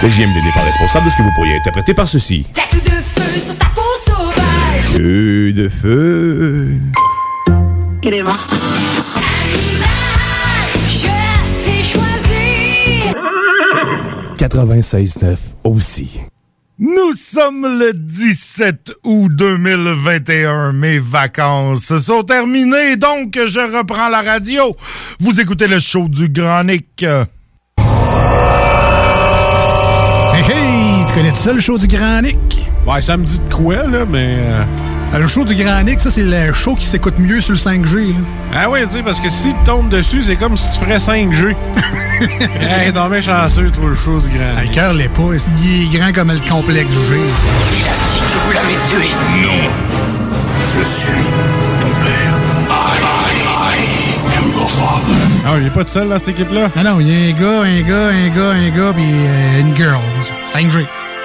CJMD n'est pas responsable de ce que vous pourriez interpréter par ceci. Tête de feu sur ta peau sauvage. Feu de feu. Animal, je t'ai choisi. 96.9 aussi. Nous sommes le 17 août 2021. Mes vacances sont terminées, donc je reprends la radio. Vous écoutez le show du Grand Nick. Hey, hey! Tu connais ça, le show du Grand Nick? Ouais, ça me dit de quoi, là, mais. euh, Euh, Le show du Grand Nick, ça, c'est le show qui s'écoute mieux sur le 5G. là. Ah oui, tu sais, parce que si tu tombes dessus, c'est comme si tu ferais 5G. hey, non, mais chanceux, toi, le chose grand. Ah, Le cœur l'est pas. Il est grand comme le complexe G. Vous l'avez tué. Non. Je suis ton père. I, I, I am your father. Ah, il est pas de seul dans cette équipe-là? Non, non, il y a un gars, un gars, un gars, un gars, puis euh, une girl. 5G.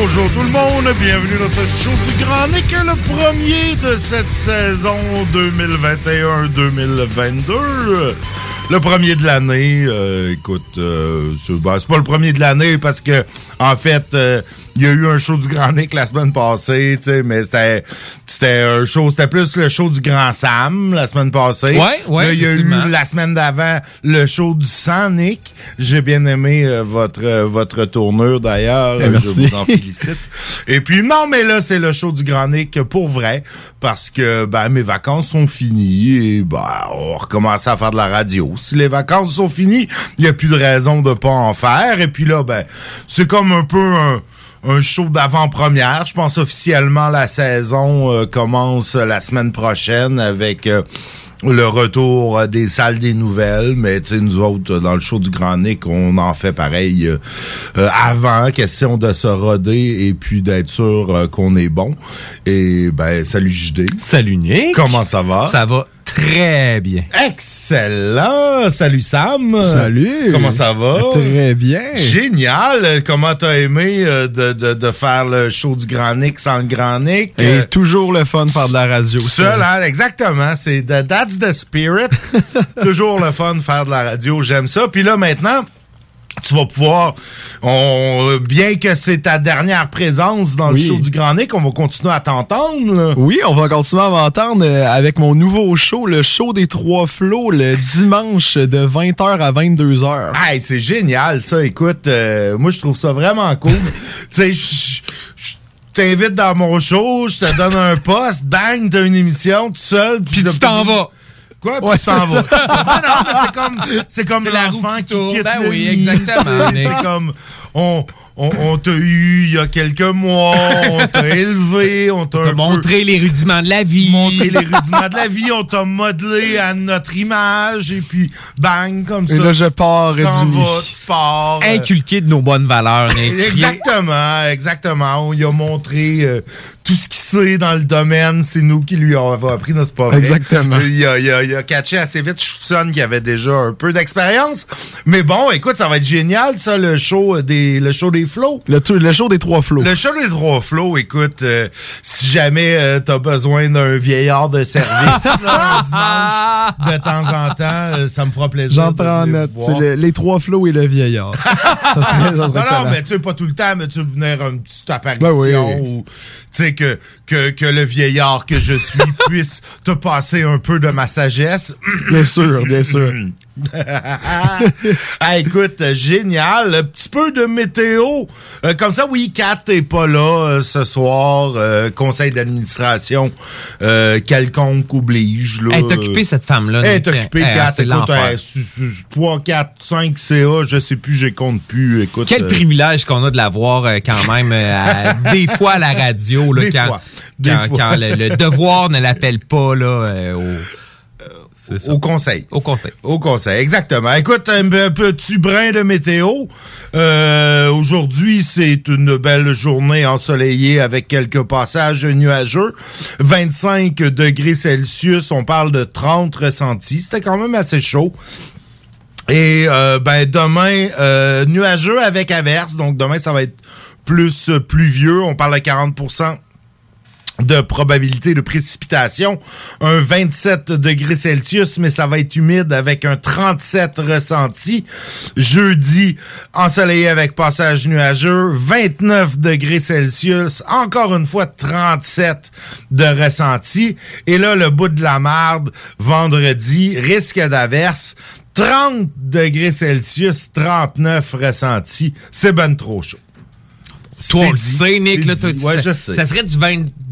Bonjour tout le monde, bienvenue dans ce show du Grand Nick, le premier de cette saison 2021-2022. Le premier de l'année, euh, écoute, euh, c'est c'est pas le premier de l'année parce que en fait, euh, il y a eu un show du Grand Nick la semaine passée, tu sais, mais c'était c'était un show, c'était plus le show du Grand Sam la semaine passée. Ouais, ouais, Là, il y a eu la semaine d'avant le show du sang Nick. J'ai bien aimé euh, votre euh, votre tournure d'ailleurs, Eh, je vous en félicite. Et puis non, mais là c'est le show du Grand Nick pour vrai parce que ben mes vacances sont finies et ben on va recommencer à faire de la radio. Si les vacances sont finies, il y a plus de raison de pas en faire. Et puis là ben c'est comme un peu un un show d'avant-première. Je pense officiellement la saison euh, commence la semaine prochaine avec euh, le retour euh, des salles des nouvelles. Mais tu sais, nous autres, dans le show du Grand Nick, on en fait pareil euh, avant. Question de se roder et puis d'être sûr qu'on est bon. Et ben, salut JD. Salut Nick. Comment ça va? Ça va très bien. Excellent! Salut Sam! Salut. Comment ça va? Très bien. Génial! Comment t'as aimé euh, de, de, de faire le show du Grand Nick sans le Grand Nick? Et Euh, toujours le fun de faire de la radio. seul, hein? Exactement. C'est the- that's the spirit. Toujours le fun de faire de la radio. J'aime ça. Puis là, maintenant, tu vas pouvoir, on, bien que c'est ta dernière présence dans Oui. le show du Grand Nick, on va continuer à t'entendre. Oui, on va continuer à m'entendre euh, avec mon nouveau show, le show des trois flots, le dimanche de 20h à 22h. Hey, c'est génial, ça. Écoute, euh, moi, je trouve ça vraiment cool. tu sais, t'invite dans mon show, je te donne un poste, bang, t'as une émission tout seul. Puis tu t'en vas. Quoi? Puis Ouais, tu t'en c'est vas. C'est ça. Ben non, mais c'est comme, c'est comme C'est la roue l'enfant qui qui, tourne. quitte Ben le oui, exactement, C'est- comme, on, on, on t'a eu il y a quelques mois, on t'a élevé, on t'a peu Montrer les rudiments de la vie. montré les rudiments de la vie, on t'a modelé à notre image, et puis bang, comme ça. Et là, je pars du t'en lit. vas, tu pars. euh, Inculqué de nos bonnes valeurs. Exactement, exactement. On lui a montré euh, tout ce qu'il sait dans le domaine. C'est nous qui lui avons appris, n'est-ce pas vrai? Exactement. Il a, il, a, il a catché assez vite. Je soupçonne qu'il avait déjà un peu d'expérience. Mais bon, écoute, ça va être génial, ça, le show des, le show des flots. Le, le show des trois flots. Le show des trois flots, écoute, euh, si jamais euh, t'as besoin d'un vieillard de service là, dimanche, de temps en temps, euh, ça me fera plaisir. J'en prends note. C'est le- les trois flots et le vieillard. ça serait, ça serait Non, non, mais tu sais, pas tout le temps, mais tu veux venir une petite apparition Ben oui. ou, tu sais, que, que, que le vieillard que je suis puisse te passer un peu de ma sagesse. Bien sûr, bien sûr. ah, écoute, génial. Un petit peu de météo. Euh, comme ça, oui, Kat t'es pas là euh, ce soir. euh, conseil d'administration quelconque oblige. Là, Elle est occupée, cette femme-là. Elle est occupée, Kat. Écoute, l'enfer. euh, su- su- 3, 4, 5 CA, je sais plus, je compte plus. Écoute, Quel privilège qu'on a de la voir quand même à- des fois à la radio là, Des quand, fois. Des quand, fois. quand le, le devoir ne l'appelle pas là, au, ça. Au conseil. Au conseil. Au conseil, exactement. Écoute, un petit brin de météo. Euh, Aujourd'hui, c'est une belle journée ensoleillée avec quelques passages nuageux. 25 degrés Celsius, on parle de 30 ressentis. C'était quand même assez chaud. Et euh, ben demain, euh, nuageux avec averse. Donc demain, ça va être plus pluvieux. On parle de 40 de probabilité de précipitation, un 27 degrés Celsius, mais ça va être humide avec un 37 ressenti. Jeudi, ensoleillé avec passage nuageux, 29 degrés Celsius, encore une fois 37 de ressenti. Et là, le bout de la marde, vendredi, risque d'averse, 30 degrés Celsius, 39 ressenti. C'est ben trop chaud. Toi, on le Nick, là, dit. Ouais, sais, je sais. ça serait du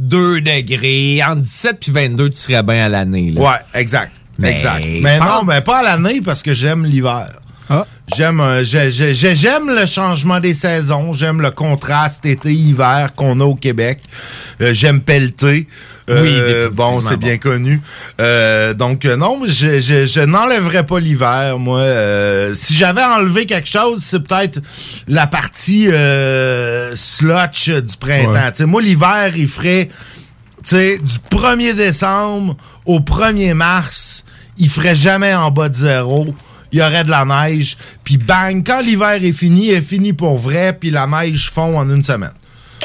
22 degrés. Entre 17 puis 22, tu serais bien à l'année. Ouais, exact. Mais exact. Mais non, mais pas à l'année parce que j'aime l'hiver. Ah. J'aime euh, j'ai- j'ai- j'ai- j'aime le changement des saisons, j'aime le contraste été-hiver qu'on a au Québec. Euh, j'aime pelleter. Euh, Oui, bon, c'est bon. bien connu. Euh, donc euh, non, je, je, je n'enlèverais pas l'hiver, moi. Euh, si j'avais enlevé quelque chose, c'est peut-être la partie euh, slotch du printemps. Ouais. Moi, l'hiver, il ferait du 1er décembre au 1er mars, il ferait jamais en bas de zéro. Il y aurait de la neige. Puis bang, quand l'hiver est fini, il est fini pour vrai, puis la neige fond en une semaine.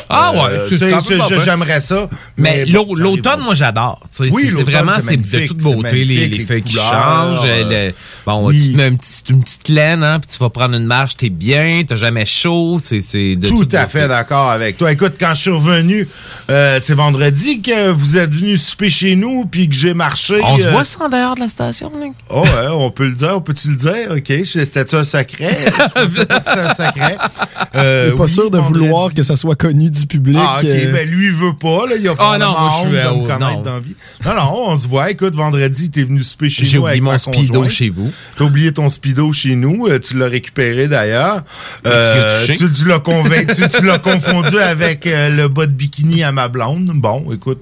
Ah ouais, Euh, c'est. J'aimerais ça. Mais bon, l'automne, moi, j'adore. Oui, c'est- vraiment c'est de toute beauté, les, les les feuilles qui changent. euh, le- bon, oui. tu te mets une petite, une petite laine, hein, puis tu vas prendre une marche, t'es bien, t'as jamais chaud. C'est c'est de Tout toute à beauté. fait d'accord avec toi. Écoute, quand je suis revenu, euh, c'est vendredi que vous êtes venu souper chez nous, puis que j'ai marché. On se euh, voit ça en dehors de la station, Nick? Oh ouais, on peut le dire, on peut-tu le dire? OK, c'était un secret? Je pensais pas que c'était un secret. Euh, pas oui, sûr de vouloir que ça soit connu du public. Ah, OK, euh, ben lui, il veut pas, là. Il a pas Ah, non, moi, je suis, de euh, me oh, connaître non. dans vie. Non, non, on se voit. Écoute, vendredi, t'es venu souper chez J'ai nous oublié avec mon speedo conjointe. chez vous. T'as oublié ton speedo chez nous. euh, tu l'as récupéré, d'ailleurs. Euh, tu l'as convaincu, tu, tu l'as confondu avec euh, le bas de bikini à ma blonde. Bon, écoute.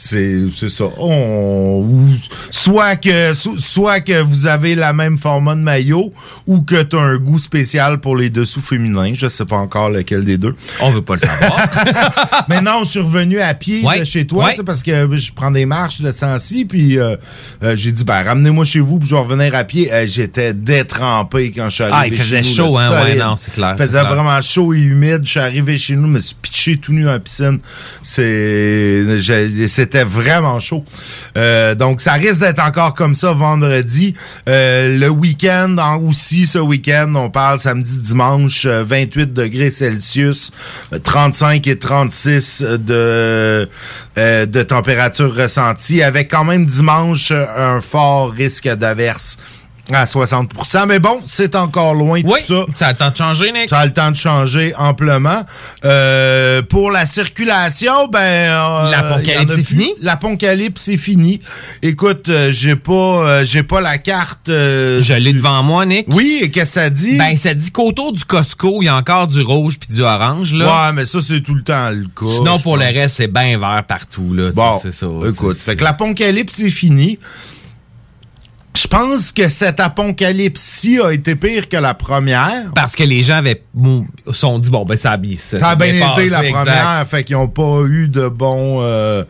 C'est ça. On, ou- soit que so- soit que vous avez la même format de maillot ou que tu as un goût spécial pour les dessous féminins. Je sais pas encore lequel des deux. On veut pas le savoir. Mais non, je suis revenu à pied Ouais, de chez toi, ouais. parce que je prends des marches de sens-ci, puis euh, euh, j'ai dit, ben, ramenez-moi chez vous, puis je vais revenir à pied. Euh, J'étais détrempé quand je suis arrivé Ah, il faisait chez nous, chaud, hein, ouais, non, c'est clair, Il faisait clair. vraiment chaud et humide. Je suis arrivé chez nous, me suis pitché tout nu en piscine. C'est, c'était vraiment chaud. Euh, donc, ça risque d'être encore comme ça vendredi. Euh, le week-end, en- aussi ce week-end, on parle samedi, dimanche, euh, 28 degrés Celsius, euh, 35 et 36 de, euh, de température ressentie, avec quand même dimanche euh, un fort risque d'averse à 60% Mais bon, c'est encore loin Oui, tout ça. ça a le temps de changer, Nick. Ça a le temps de changer amplement. Euh, pour la circulation, ben... euh, L'apocalypse est fini? L'apocalypse est fini. Écoute, euh, j'ai pas euh, j'ai pas la carte... euh, Je l'ai devant moi, Nick. Oui, et qu'est-ce que ça dit? Ben, ça dit qu'autour du Costco, il y a encore du rouge puis du orange, là. ouais, mais ça, c'est tout le temps le cas. Sinon, pour le reste, c'est bien vert partout, là. Bon, c'est ça. écoute, fait que l'apocalypse est fini. Je pense que cet apocalypse-ci a été pire que la première. Parce que les gens avaient sont dit bon ben ça a bien ça, Ça a bien été passé, la exact. première, fait qu'ils n'ont pas eu de bons euh,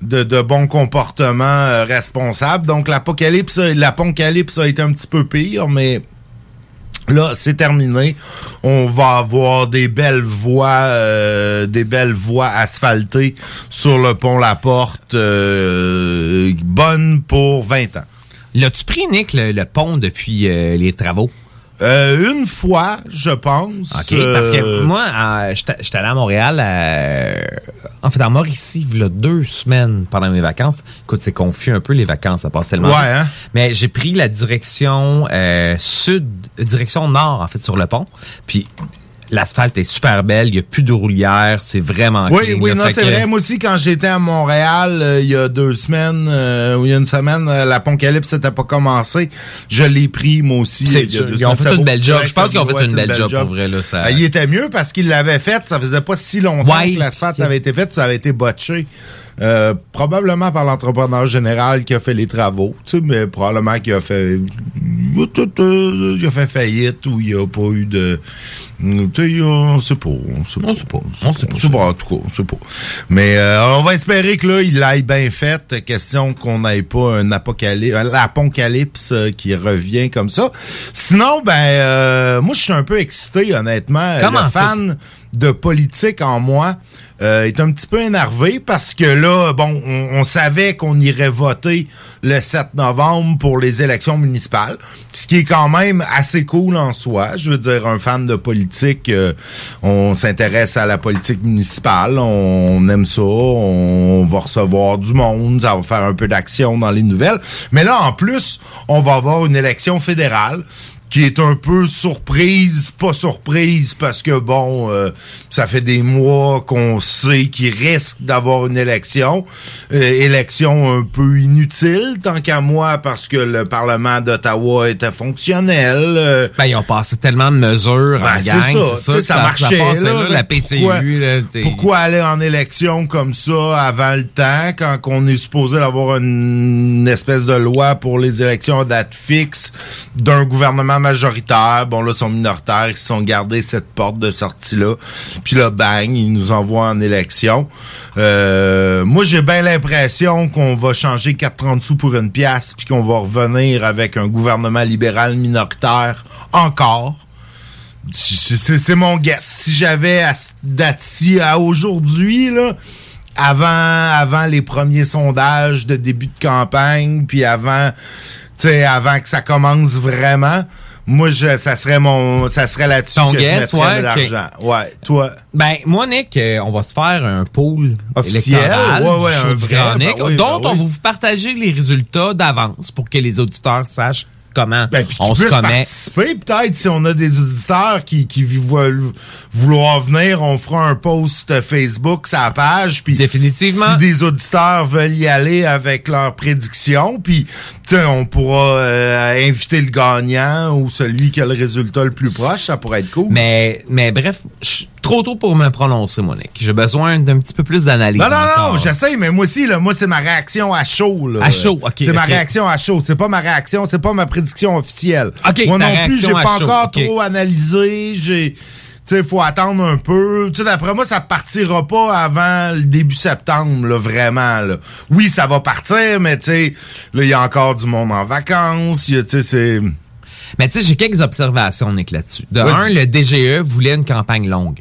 de, de bons comportements euh, responsables. Donc l'apocalypse, l'apocalypse a été un petit peu pire, mais là c'est terminé. On va avoir des belles voies, euh, des belles voies asphaltées sur le pont La Porte, bonnes pour 20 ans. L'as-tu pris Nick le, le pont depuis euh, les travaux? Euh, une fois, je pense. OK, parce que Euh, moi, euh, j'étais allé à Montréal, en fait, en Mauricie, il y a deux semaines pendant mes vacances. Écoute, c'est confus un peu les vacances, ça passe tellement Ouais, hein? Mais j'ai pris la direction sud, direction nord, en fait, sur le pont. Puis l'asphalte est super belle, il n'y a plus de roulière, c'est vraiment Oui, clean, oui, non, c'est que- vrai. Moi aussi, quand j'étais à Montréal, euh, il y a deux semaines, euh, ou il y a une semaine, euh, l'apocalypse n'était pas commencé. Je l'ai pris, moi aussi. Ils ont fait une belle job. Je pense qu'ils ont fait une belle job, pour vrai, là, ça- Ah, il était mieux parce qu'il l'avait fait. Ça faisait pas si longtemps Ouais. que l'asphalte avait été fait, puis ça avait été botché. Euh, probablement par l'entrepreneur général qui a fait les travaux, tu sais, mais probablement qu'il a fait il a fait faillite ou il n'y a pas eu de tu sais on sait pas on sait pas. On sait pas. On sait pas, on sait pas, en tout cas on sait pas. Mais euh, on va espérer que là il l'aille bien fait question qu'on n'ait pas un apocalypse un apocalypse euh, qui revient comme ça. Sinon ben euh, moi je suis un peu excité honnêtement. Comment le fan de politique en moi euh, est un petit peu énervé parce que là, bon, on, on savait qu'on irait voter le 7 novembre pour les élections municipales, ce qui est quand même assez cool en soi. Je veux dire, un fan de politique, euh, on s'intéresse à la politique municipale, on, aime ça, on va recevoir du monde, ça va faire un peu d'action dans les nouvelles. Mais là, en plus, on va avoir une élection fédérale qui est un peu surprise, pas surprise, parce que bon, euh, ça fait des mois qu'on sait qu'il risque d'avoir une élection. Euh, élection un peu inutile, tant qu'à moi, parce que le Parlement d'Ottawa était fonctionnel. euh, Ben, ils ont passé tellement de mesures ben, en c'est gang, ça, tu sais, ça, marchait. passait là, la PCU, pourquoi- là, pourquoi aller en élection comme ça avant le temps, quand on est supposé avoir une espèce de loi pour les élections à date fixe d'un gouvernement majoritaire? Bon, là, sont minoritaires, ils sont gardés cette porte de sortie-là. Puis là, bang, ils nous envoient en élection. Euh, moi, j'ai bien l'impression qu'on va changer 4,30 sous pour une pièce, puis qu'on va revenir avec un gouvernement libéral minoritaire encore. C'est mon guess. Si j'avais à ce date-ci à aujourd'hui, avant, avant les premiers sondages de début de campagne, puis avant, avant que ça commence vraiment, moi, je, ça serait mon, ça serait là-dessus Ton que guess, je mettrais ouais, de l'argent. Ouais, toi? Ben, moi, Nick, euh, on va se faire un pool Officiel? électoral Ouais, ouais, du un vrai, Grand ben Nick, oui, dont ben on va vous partager les résultats d'avance pour que les auditeurs sachent comment Ben, on se commet. participer, peut-être, si on a des auditeurs qui, qui veulent vouloir venir, on fera un post Facebook, sa page, puis Définitivement. si des auditeurs veulent y aller avec leurs prédictions, puis on pourra euh, inviter le gagnant ou celui qui a le résultat le plus proche, ça pourrait être cool. Mais, mais bref, je trop tôt pour me prononcer, mon Nick. J'ai besoin d'un petit peu plus d'analyse. Non, non, encore. non, j'essaie, mais moi aussi, là, moi, c'est ma réaction à chaud. Là. À chaud, ok, C'est ma réaction à chaud. C'est pas ma réaction, c'est pas ma prédiction officielle. Ok, moi non plus, j'ai pas chaud, encore trop analysé. J'ai. Tu sais, faut attendre un peu. Tu sais, d'après moi, ça partira pas avant le début septembre, là, vraiment, là. Oui, ça va partir, mais tu sais, là, il y a encore du monde en vacances. Tu sais, c'est. Mais tu sais, j'ai quelques observations, Nick, là-dessus. De un, le DGE voulait une campagne longue.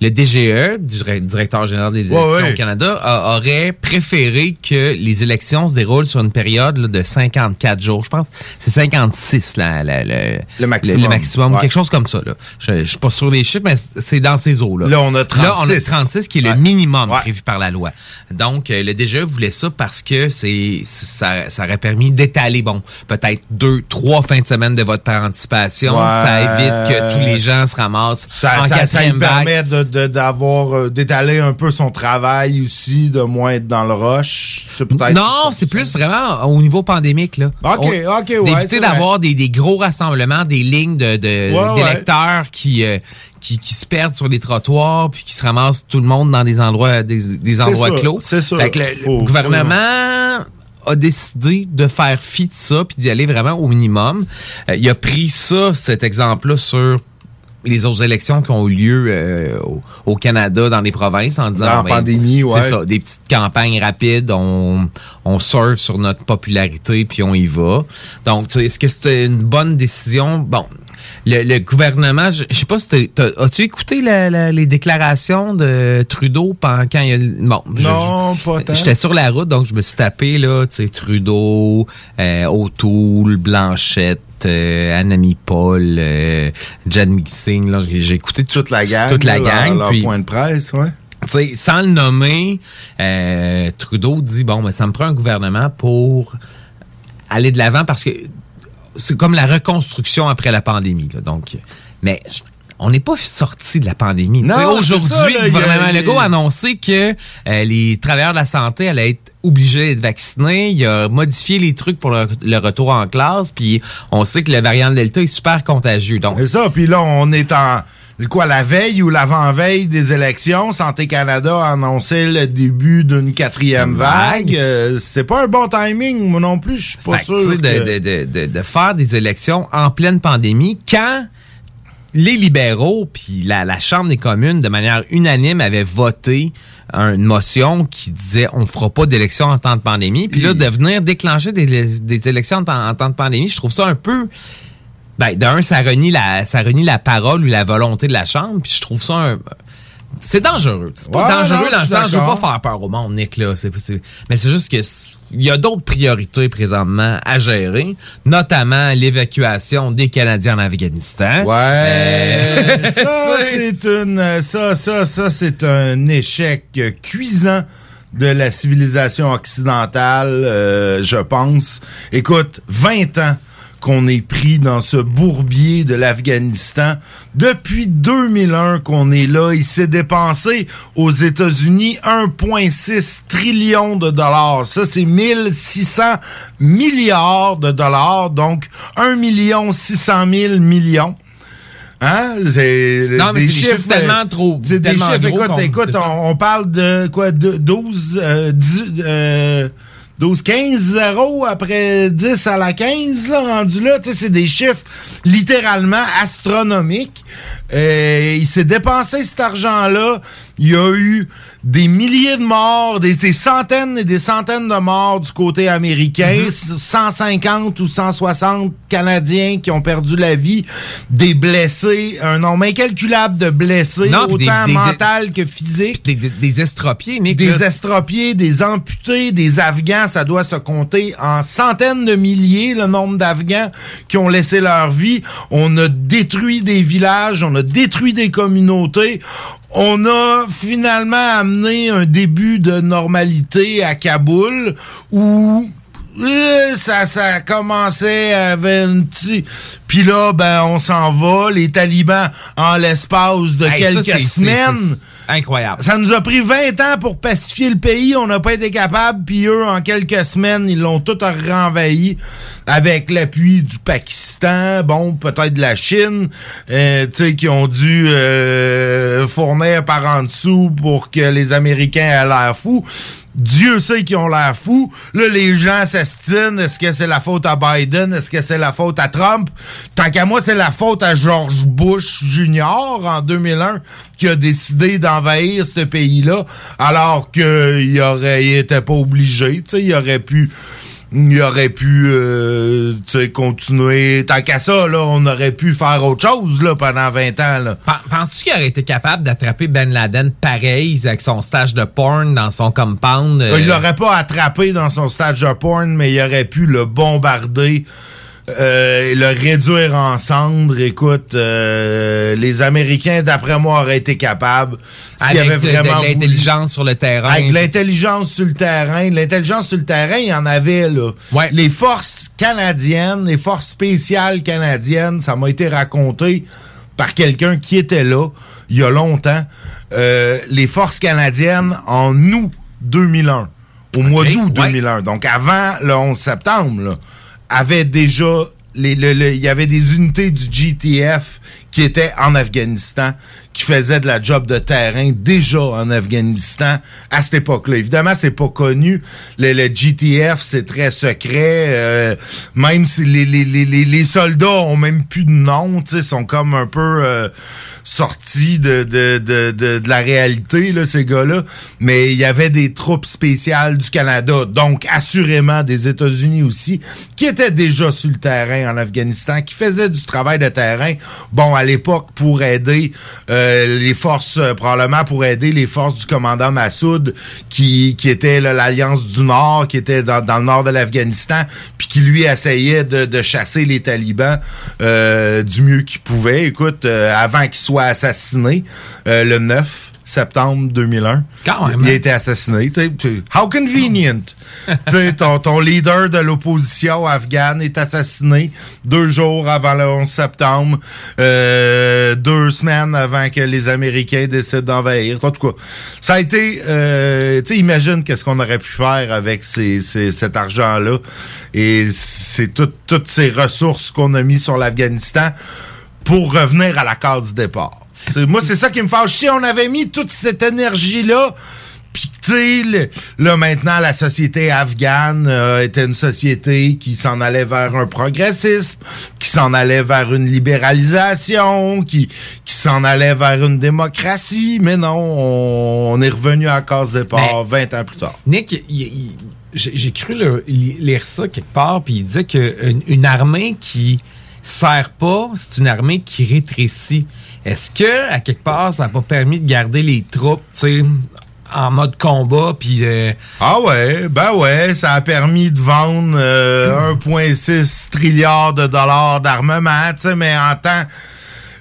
Le DGE, dire- directeur général des élections ouais. au Canada, a- aurait préféré que les élections se déroulent sur une période là, de 54 jours. Je pense c'est 56 la, la- la- Le maximum. le maximum, Ouais. quelque chose comme ça. Là. Je, je suis pas sur les chiffres, mais c'est dans ces eaux-là. Là, on a 36. Là, on a 36 qui est le minimum prévu par la loi. Donc, euh, le DGE voulait ça parce que c'est ça, ça aurait permis d'étaler, bon, peut-être deux, trois fins de semaine de vote par anticipation. Ouais. Ça évite que tous les gens se ramassent Ça, en ça, ça quatrième vague. permet de- d'avoir euh, d'étaler un peu son travail aussi, de moins être dans le rush. Non, c'est plus vraiment au niveau pandémique. Là. Ok, On- ok, ouais, D'éviter d'avoir des, des gros rassemblements, des lignes de, de- Ouais, ouais. d'électeurs qui, euh, qui, qui se perdent sur les trottoirs puis qui se ramassent tout le monde dans des endroits, des, des endroits clos. c'est ça. Fait que le, gouvernement a décidé de faire fi de ça puis d'y aller vraiment au minimum. Euh, il a pris ça, cet exemple-là, sur les autres élections qui ont eu lieu euh, au, au Canada, dans les provinces, en disant... Dans la ben, pandémie, ouais. C'est ça, des petites campagnes rapides, on, on surfe sur notre popularité, puis on y va. Donc, tu sais, est-ce que c'était une bonne décision? Bon, le, le gouvernement, je, je sais pas si as-tu écouté la- la- les déclarations de Trudeau pendant, quand il y a... Bon, je- Non, pas tant. J'étais sur la route, donc je me suis tapé, là, tu sais, Trudeau, euh, O'Toole, Blanchette, euh, Anami Paul, euh, Jan là, j'ai j'ai écouté Toute la gang. toute la là, gang, Leur, leur puis- point de presse, ouais. sans le nommer, euh, Trudeau dit bon, mais ça me prend un gouvernement pour aller de l'avant parce que c'est comme la reconstruction après la pandémie. là. donc, mais je- on n'est pas sorti de la pandémie. Aujourd'hui, le gouvernement Legault a annoncé que euh, les travailleurs de la santé allaient être obligés d'être vaccinés. Il a modifié les trucs pour le, le retour en classe. Puis on sait que le variant de Delta est super contagieux. Donc, C'est ça. Puis là, on est en. Quoi, la veille ou l'avant-veille des élections, Santé Canada a annoncé le début d'une quatrième vague. vague. Euh, C'était pas un bon timing, moi non plus. Je suis pas Fait sûr. tu sais, que- de, de, de, de, de faire des élections en pleine pandémie quand les libéraux puis la, la Chambre des communes, de manière unanime, avaient voté une motion qui disait on fera pas d'élections en temps de pandémie. Puis là, de venir déclencher des, des élections en temps, en temps de pandémie, je trouve ça un peu... Ben, d'un, ça renie la, ça renie la parole ou la volonté de la Chambre, puis je trouve ça un... C'est dangereux. C'est pas Ouais, dangereux non, dans le sens, je veux pas faire peur au monde, Nick, là. Mais c'est juste que il y a d'autres priorités présentement à gérer, notamment l'évacuation des Canadiens en Afghanistan. Ouais. Euh, ça, c'est une. Ça, ça, ça, c'est un échec cuisant de la civilisation occidentale, euh, je pense. Écoute, 20 ans qu'on est pris dans ce bourbier de l'Afghanistan. Depuis 2001 qu'on est là, il s'est dépensé aux États-Unis 1,6 trillion de dollars. Ça, c'est 1600 milliards de dollars, donc 1 million 600 000 millions. Hein? C'est Non, mais c'est des chiffres tellement trop- C'est des tellement chiffres. gros Écoute, écoute, on, on parle de quoi? De 12, euh, 10, euh, 12, 15, 0 après 10 à la 15, là, rendu là. Tu sais, c'est des chiffres littéralement astronomiques. Euh, il s'est dépensé cet argent-là. Il y a eu des milliers de morts, des, des centaines et des centaines de morts du côté américain, Mhm. 150 ou 160 Canadiens qui ont perdu la vie, des blessés, un nombre incalculable de blessés, Non, autant mental que physique. Des, des, des estropiés, Nick. Des là. estropiés, des amputés, des Afghans, ça doit se compter en centaines de milliers, le nombre d'Afghans qui ont laissé leur vie. On a détruit des villages, on a détruit des communautés. On a finalement amené un début de normalité à Kaboul où euh, ça, ça commençait avec un petit... Puis là, ben, on s'en va. Les talibans, en l'espace de Hey, ça, quelques semaines... Incroyable. Ça nous a pris 20 ans pour pacifier le pays. On n'a pas été capable. Puis eux, en quelques semaines, ils l'ont tout renvahi avec l'appui du Pakistan, bon, peut-être de la Chine, euh, tu sais, qui ont dû euh, fournir par en dessous pour que les Américains aient l'air fous. Dieu sait qu'ils ont l'air fous. Là, les gens s'estinent. Est-ce que c'est la faute à Biden? Est-ce que c'est la faute à Trump? Tant qu'à moi, c'est la faute à George Bush Jr. en 2001 qui a décidé d'envahir ce pays-là alors qu'il aurait, pas obligé. Tu sais, il aurait pu il aurait pu euh, continuer. Tant qu'à ça, là, on aurait pu faire autre chose là, pendant 20 ans. Là. Penses-tu qu'il aurait été capable d'attraper Ben Laden pareil avec son stage de porn dans son compound? euh? Il l'aurait pas attrapé dans son stage de porn, mais il aurait pu le bombarder. Euh, le réduire en cendres, écoute, euh, les Américains, d'après moi, auraient été capables. s'il y Avec avait de- de vraiment voulu. l'intelligence sur le terrain. Avec de l'intelligence sur le terrain. De L'intelligence sur le terrain, il y en avait, là. Les forces canadiennes, les forces spéciales canadiennes, ça m'a été raconté par quelqu'un qui était là, il y a longtemps. Euh, les forces canadiennes, en août 2001, au mois d'août 2001, donc avant le 11 septembre, là, avaient déjà... Il y avait des unités du GTF qui étaient en Afghanistan, qui faisaient de la job de terrain déjà en Afghanistan à cette époque-là. Évidemment, c'est pas connu. Le, le GTF, c'est très secret. euh, même si les, les, les, les, soldats ont même plus de nom, sais, sont comme un peu euh, sortis de, de, de, de, la réalité, là, ces gars-là. Mais il y avait des troupes spéciales du Canada, donc assurément des États-Unis aussi, qui étaient déjà sur le terrain en Afghanistan, qui faisaient du travail de terrain. Bon, l'époque, pour aider euh, les forces, euh, probablement pour aider les forces du commandant Massoud, qui, qui était l'Alliance du Nord, qui était dans, le nord de l'Afghanistan, puis qui lui essayait de, chasser les talibans euh, du mieux qu'il pouvait. Écoute, avant qu'il soit assassiné, euh, le 9 septembre 2001. Quand même, Il a hein? été assassiné. Tu sais, tu- How convenient! ton, ton leader de l'opposition afghane est assassiné deux jours avant le 11 septembre, euh, deux semaines avant que les Américains décident d'envahir. En tout cas, ça a été... euh, imagine qu'est-ce qu'on aurait pu faire avec ces, ces- cet argent-là. Et c'est tout- toutes ces ressources qu'on a mis sur l'Afghanistan pour revenir à la case du départ. Moi, c'est ça qui me fâche. Si on avait mis toute cette énergie-là, puis tu là maintenant, la société afghane euh, était une société qui s'en allait vers un progressisme, qui s'en allait vers une libéralisation, qui, qui s'en allait vers une démocratie, mais non, on, on est revenu à la case départ 20 ans plus tard. Nick, j'ai cru le- lire ça quelque part, puis il disait qu'une une armée qui sert pas, c'est une armée qui rétrécit. Est-ce que, à quelque part, ça n'a pas permis de garder les troupes, tu sais, en mode combat, puis... euh, Ah ouais, ben ouais, ça a permis de vendre euh, 1,6 trilliard de dollars d'armement, tu sais, mais en temps,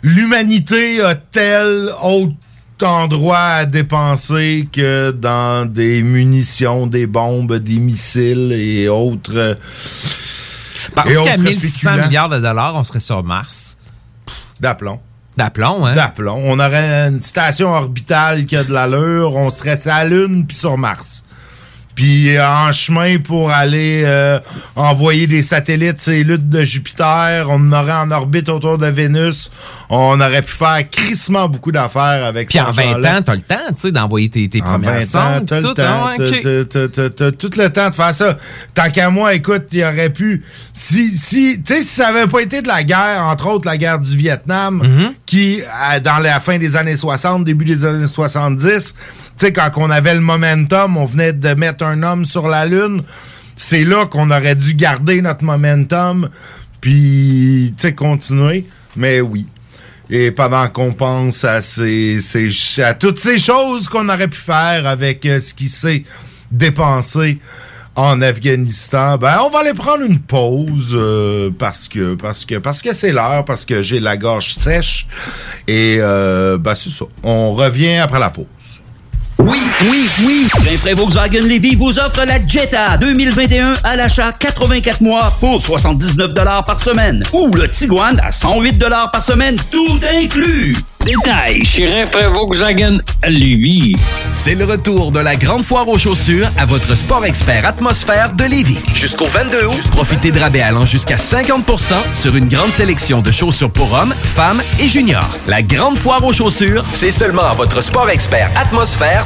l'humanité a tel autre endroit à dépenser que dans des munitions, des bombes, des missiles et autres. euh, Parce qu'à autres 1600 féculents. milliards de dollars, on serait sur Mars. D'aplomb. D'aplomb, hein? D'aplomb. On aurait une station orbitale qui a de l'allure, on serait sur la Lune puis sur Mars. Puis euh, en chemin pour aller euh, envoyer des satellites les luttes de Jupiter, on aurait en orbite autour de Vénus. On aurait pu faire crissement beaucoup d'affaires avec Puis cet en 20 argent-là. ans, t'as le temps, tu sais, d'envoyer tes, tes En premières 20 ans, t'as le temps, hein, t'as- tout le temps de faire ça. Tant qu'à moi, écoute, il aurait pu... Si, si, tu sais, si ça avait pas été de la guerre, entre autres la guerre du Vietnam, Mm-hmm. qui, à- dans la fin des années 60, début des années 70, tu sais, quand on avait le momentum, on venait de mettre un homme sur la Lune, c'est là qu'on aurait dû garder notre momentum, puis, tu sais, continuer. Mais oui. Et pendant qu'on pense à, ces, à toutes ces choses qu'on aurait pu faire avec euh, ce qui s'est dépensé en Afghanistan, ben on va aller prendre une pause euh, parce que parce que parce que c'est l'heure, parce que j'ai la gorge sèche et euh, ben c'est ça. On revient après la pause. Oui, oui, oui. Rainfray Volkswagen Levy vous offre la Jetta 2021 à l'achat 84 mois pour 79 par semaine. Ou le Tiguan à 108 par semaine, tout inclus. Détail chez Rainfray Volkswagen Levy. C'est le retour de la grande foire aux chaussures à votre sport expert atmosphère de Lévis. Jusqu'au 22 août, profitez de rabais allant jusqu'à 50% sur une grande sélection de chaussures pour hommes, femmes et juniors. La grande foire aux chaussures, c'est seulement à votre sport expert atmosphère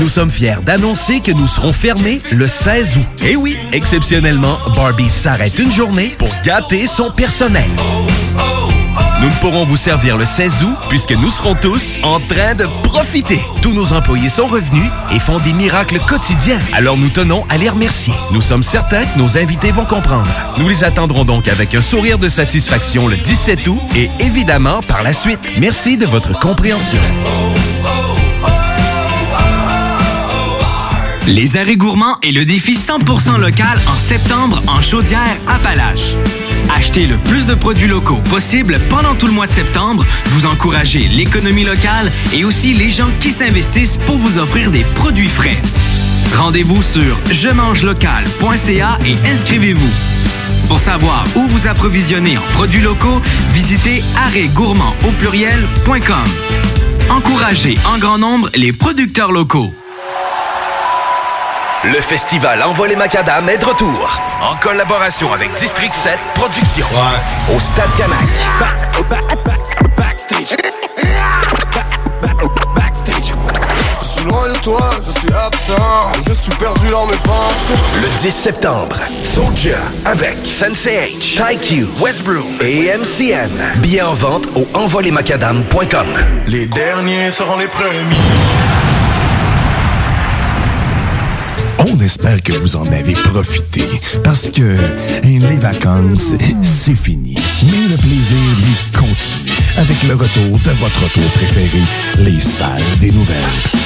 Nous sommes fiers d'annoncer que nous serons fermés le 16 août. Et oui, exceptionnellement, Barbie s'arrête une journée pour gâter son personnel. Nous ne pourrons vous servir le 16 août puisque nous serons tous en train de profiter. Tous nos employés sont revenus et font des miracles quotidiens. Alors nous tenons à les remercier. Nous sommes certains que nos invités vont comprendre. Nous les attendrons donc avec un sourire de satisfaction le 17 août et évidemment par la suite. Merci de votre compréhension. Les arrêts gourmands et le défi 100% local en septembre en chaudière Appalaches. Achetez le plus de produits locaux possible pendant tout le mois de septembre. Vous encouragez l'économie locale et aussi les gens qui s'investissent pour vous offrir des produits frais. Rendez-vous sur je local.ca et inscrivez-vous. Pour savoir où vous approvisionner en produits locaux, visitez arrêtgourmand au pluriel.com. Encouragez en grand nombre les producteurs locaux. Le festival Envoie les Macadam est de retour. En collaboration avec District 7 Productions. Au Stade Canac. Je suis loin de toi, je suis absent, je suis perdu dans mes pensées. Le 10 septembre, Soldier avec Sensei H, TyQ, Westbrook et MCN. Billets en vente au envolemacadam.com. Les derniers seront les premiers. On espère que vous en avez profité parce que les vacances, c'est fini. Mais le plaisir, lui, continue avec le retour de votre retour préféré, les salles des nouvelles.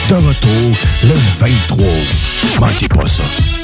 De retour le 23 août. Manquez pas ça.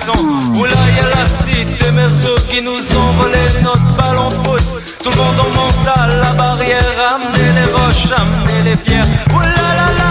Klaxons. Oula, y a la cité Merzo qui nous ont volé notre ballon de foot. Tout le monde en monte à la barrière, amenez les roches, amenez les pierres. Oula là là,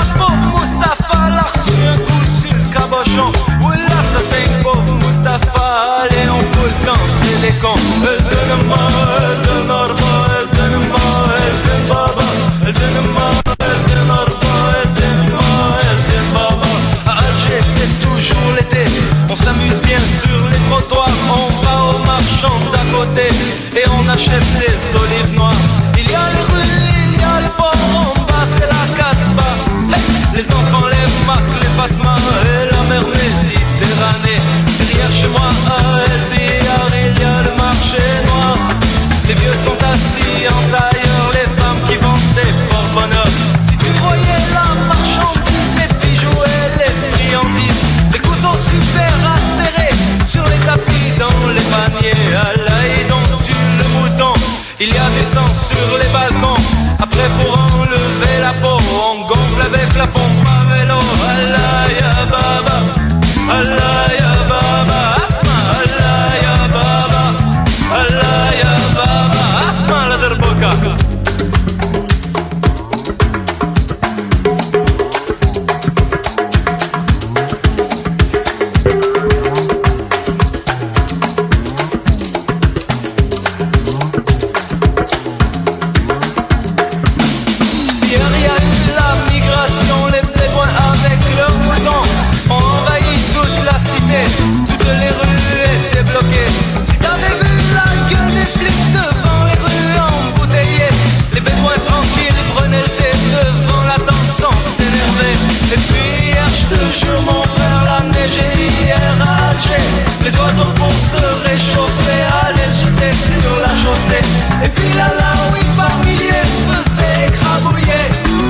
Et puis là là, oui, par milliers se faisaient écrabouiller.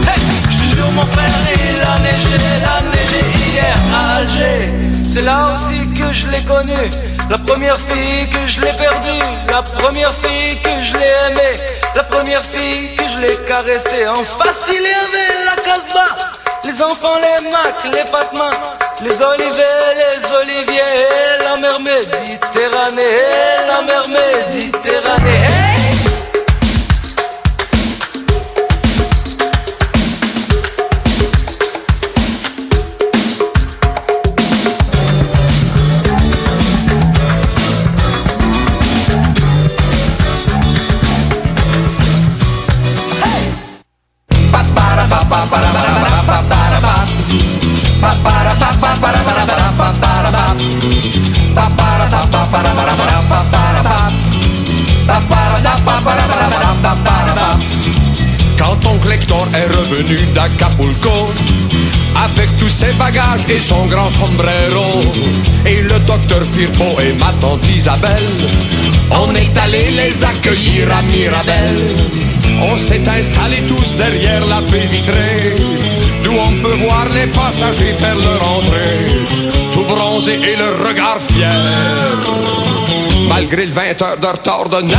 Hey, je jure mon frère, il a neigé, il neigé hier à Alger. C'est là aussi que je l'ai connu, la première fille que je l'ai perdue, la première fille que je l'ai aimée, la première fille que je l'ai caressée. En face, il y avait la Casbah, les enfants, les macs, les Fatma, les olivets, les oliviers, la mer Méditerranée, la mer Méditerranée. Hey Quand oncle Hector est revenu d'Acapulco avec tous ses bagages et son grand sombrero et le docteur Firpo et ma tante Isabelle, on est allé les accueillir à Mirabel. On s'est installés tous derrière la baie vitrée, d'où on peut voir les passagers faire leur entrée, tout bronzés et le regard fier. Malgré le 20 heures de retard de oncle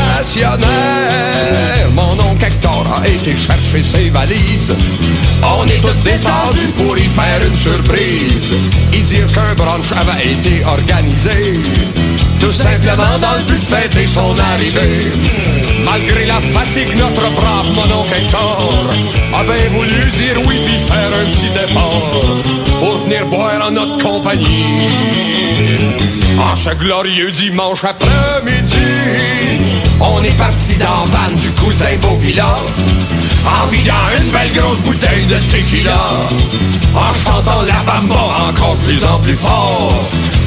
Hector a été chercher ses valises. On est tous descendus pour y faire une surprise. Y dire qu'un brunch avait été organisé. Tout simplement dans le but de fêter son arrivée. Malgré la fatigue, notre brave mon oncle Hector a bien voulu dire oui puis faire un petit effort pour venir boire en notre compagnie. En ce glorieux dimanche après-midi, on est parti dans van du cousin Beauvilla, en vidant une belle grosse bouteille de tequila, en chantant la bamba encore plus en plus fort.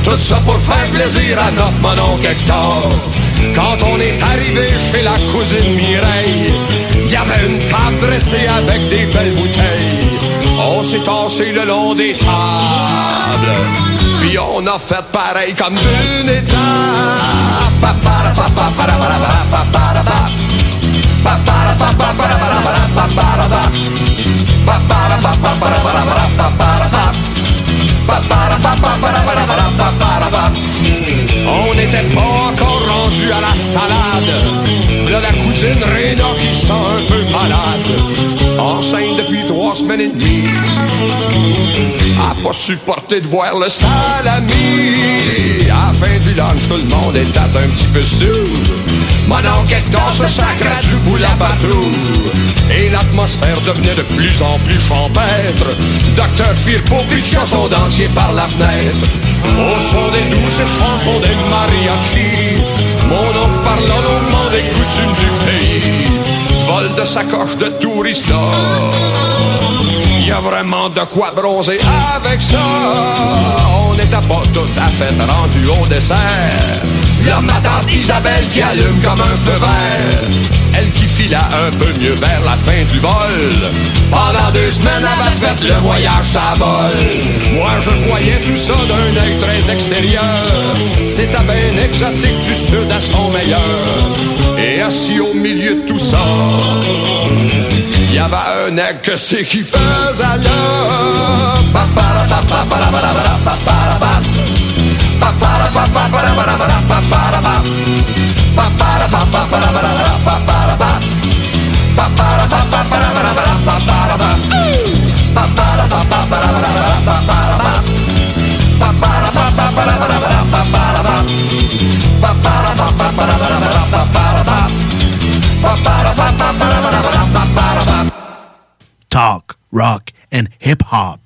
Tout ça pour faire plaisir à notre monon Hector. Quand on est arrivé chez la cousine Mireille, il y avait une table dressée avec des belles bouteilles. On s'est tassé le long des tables. On a fait pareil comme d'une étape. On n'était pas encore rendu à la salade. La cousine Réna qui sent un peu malade. Enceinte depuis trois semaines et demie. a pas supporté de voir le salami. À la fin du lunch, tout le monde était un petit peu sourd. Mon oncle Hector se sacra du bout patrouille. Et l'atmosphère devenait de plus en plus champêtre. Docteur Firpo pitcha son dentier par la fenêtre. Au son des douces chansons des mariachis, mon Vol de sacoche de tourista. Y a vraiment de quoi bronzer avec ça. On n'était pas tout à fait rendu au dessert. La ma tante Isabelle qui allume comme un feu vert. Elle qui fila un peu mieux vers la fin du vol. Pendant deux semaines, elle avait fait le voyage à vol. Moi, je voyais tout ça d'un œil très extérieur. C'était bien exotique du sud à son meilleur. Et assis au milieu de tout ça, y avait un aigle que c'est qui faisait là. Talk, rock, and hip hop.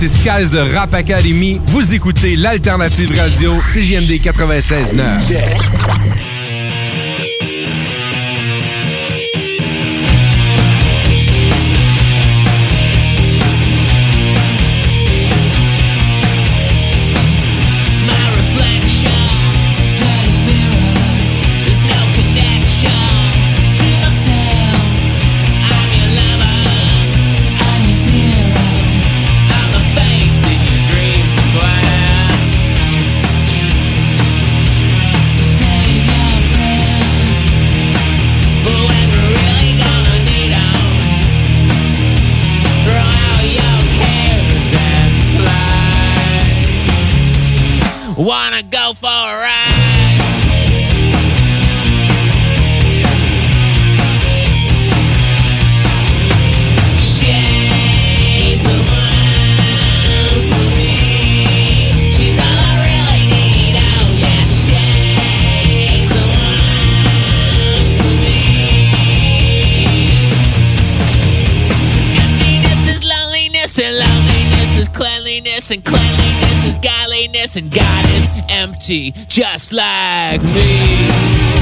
Ici Skies de Rap Academy. Vous écoutez l'Alternative Radio CJMD 96.9. and God is empty, just like me.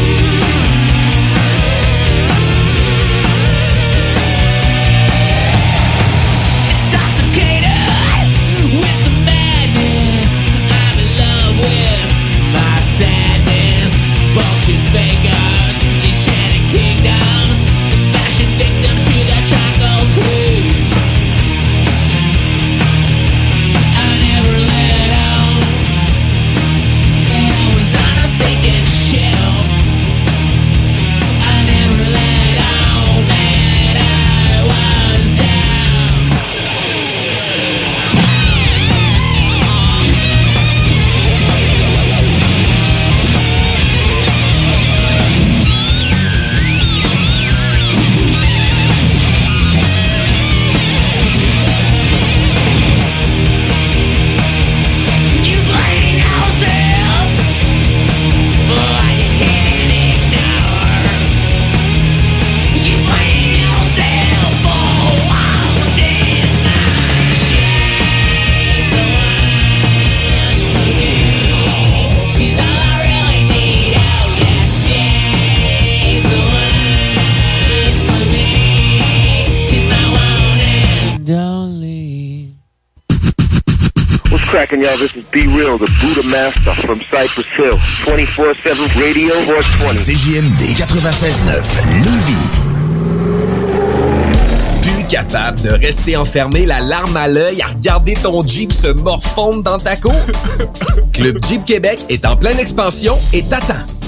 Master from Cypress Hill. 24-7 Radio 420. CJMD 96.9 Lévis. Plus capable de rester enfermé, la larme à l'œil, à regarder ton Jeep se morfondre dans ta cour? Club Jeep Québec est en pleine expansion et t'attend.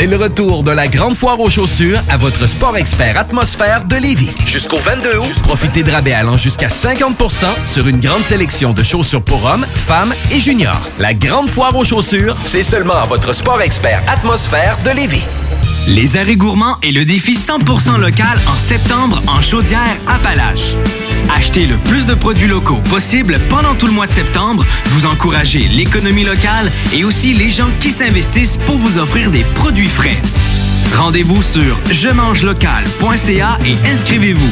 C'est le retour de la grande foire aux chaussures à votre sport expert atmosphère de Lévis. Jusqu'au 22 août, profitez de rabais allant jusqu'à 50% sur une grande sélection de chaussures pour hommes, femmes et juniors. La grande foire aux chaussures, c'est seulement à votre sport expert atmosphère de Lévis. Les arrêts gourmands et le défi 100% local en septembre en Chaudière-Appalaches. Achetez le plus de produits locaux possible pendant tout le mois de septembre. Vous encouragez l'économie locale et aussi les gens qui s'investissent pour vous offrir des produits frais. Rendez-vous sur je local.ca et inscrivez-vous.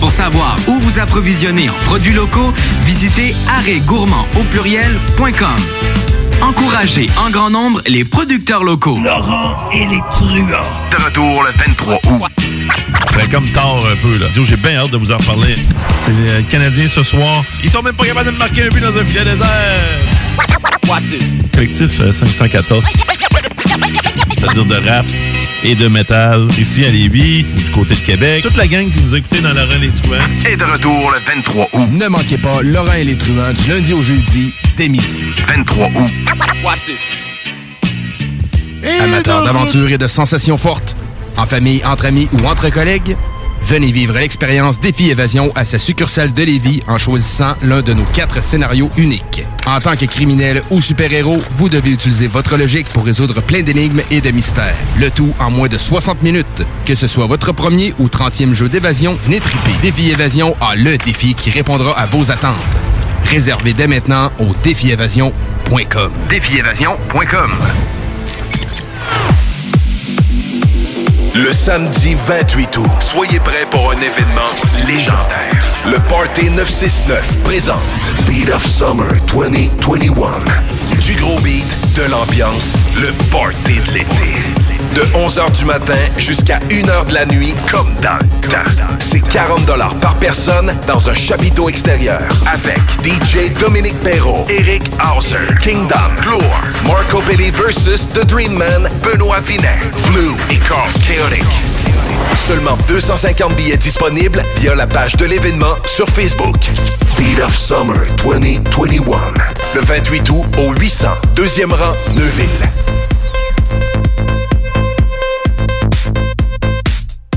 Pour savoir où vous approvisionner en produits locaux, visitez arrêtgourmand au pluriel.com. Encouragez en grand nombre les producteurs locaux. Laurent et les truands. De retour le 23 août. C'est comme tard un peu, là. J'ai bien hâte de vous en parler. C'est les Canadiens ce soir. Ils sont même pas capables de me marquer un but dans un filet désert. Watch this. Collectif euh, 514. C'est-à-dire de rap et de métal ici à Lévis, du côté de Québec. Toute la gang qui nous a écoutés dans Laurent les Truands. Et de retour le 23 août. Ne manquez pas Laurent et les truands du lundi au jeudi dès midi. 23 août. Watch this. Amateurs d'aventure et de sensations fortes, en famille, entre amis ou entre collègues, Venez vivre l'expérience Défi Évasion à sa succursale de Lévis en choisissant l'un de nos quatre scénarios uniques. En tant que criminel ou super-héros, vous devez utiliser votre logique pour résoudre plein d'énigmes et de mystères. Le tout en moins de 60 minutes. Que ce soit votre premier ou 30e jeu d'évasion, venez triper. Défi Évasion a le défi qui répondra à vos attentes. Réservez dès maintenant au défiévasion.com. Défiévasion.com. Le samedi 28 août, soyez prêts pour un événement légendaire. Le Party 969 présente Beat of Summer 2021. Du gros beat, de l'ambiance, le party de l'été. De 11h du matin jusqu'à 1h de la nuit, comme dans le temps. C'est 40 par personne dans un chapiteau extérieur. Avec DJ Dominique Perrault, Eric Hauser, Kingdom, Gloire, Marco Belli versus The Dream Man, Benoît Vinet, Flu et Carl Chaotic. Seulement 250 billets disponibles via la page de l'événement sur Facebook. Beat of Summer 2021. Le 28 août au 800, deuxième rang, Neuville.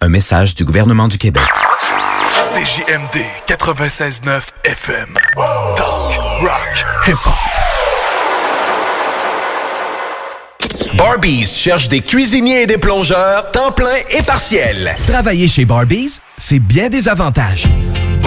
Un message du gouvernement du Québec. CJMD 96.9 FM. Talk, rock, hip-hop. Barbies cherche des cuisiniers et des plongeurs, temps plein et partiel. Travailler chez Barbies, c'est bien des avantages.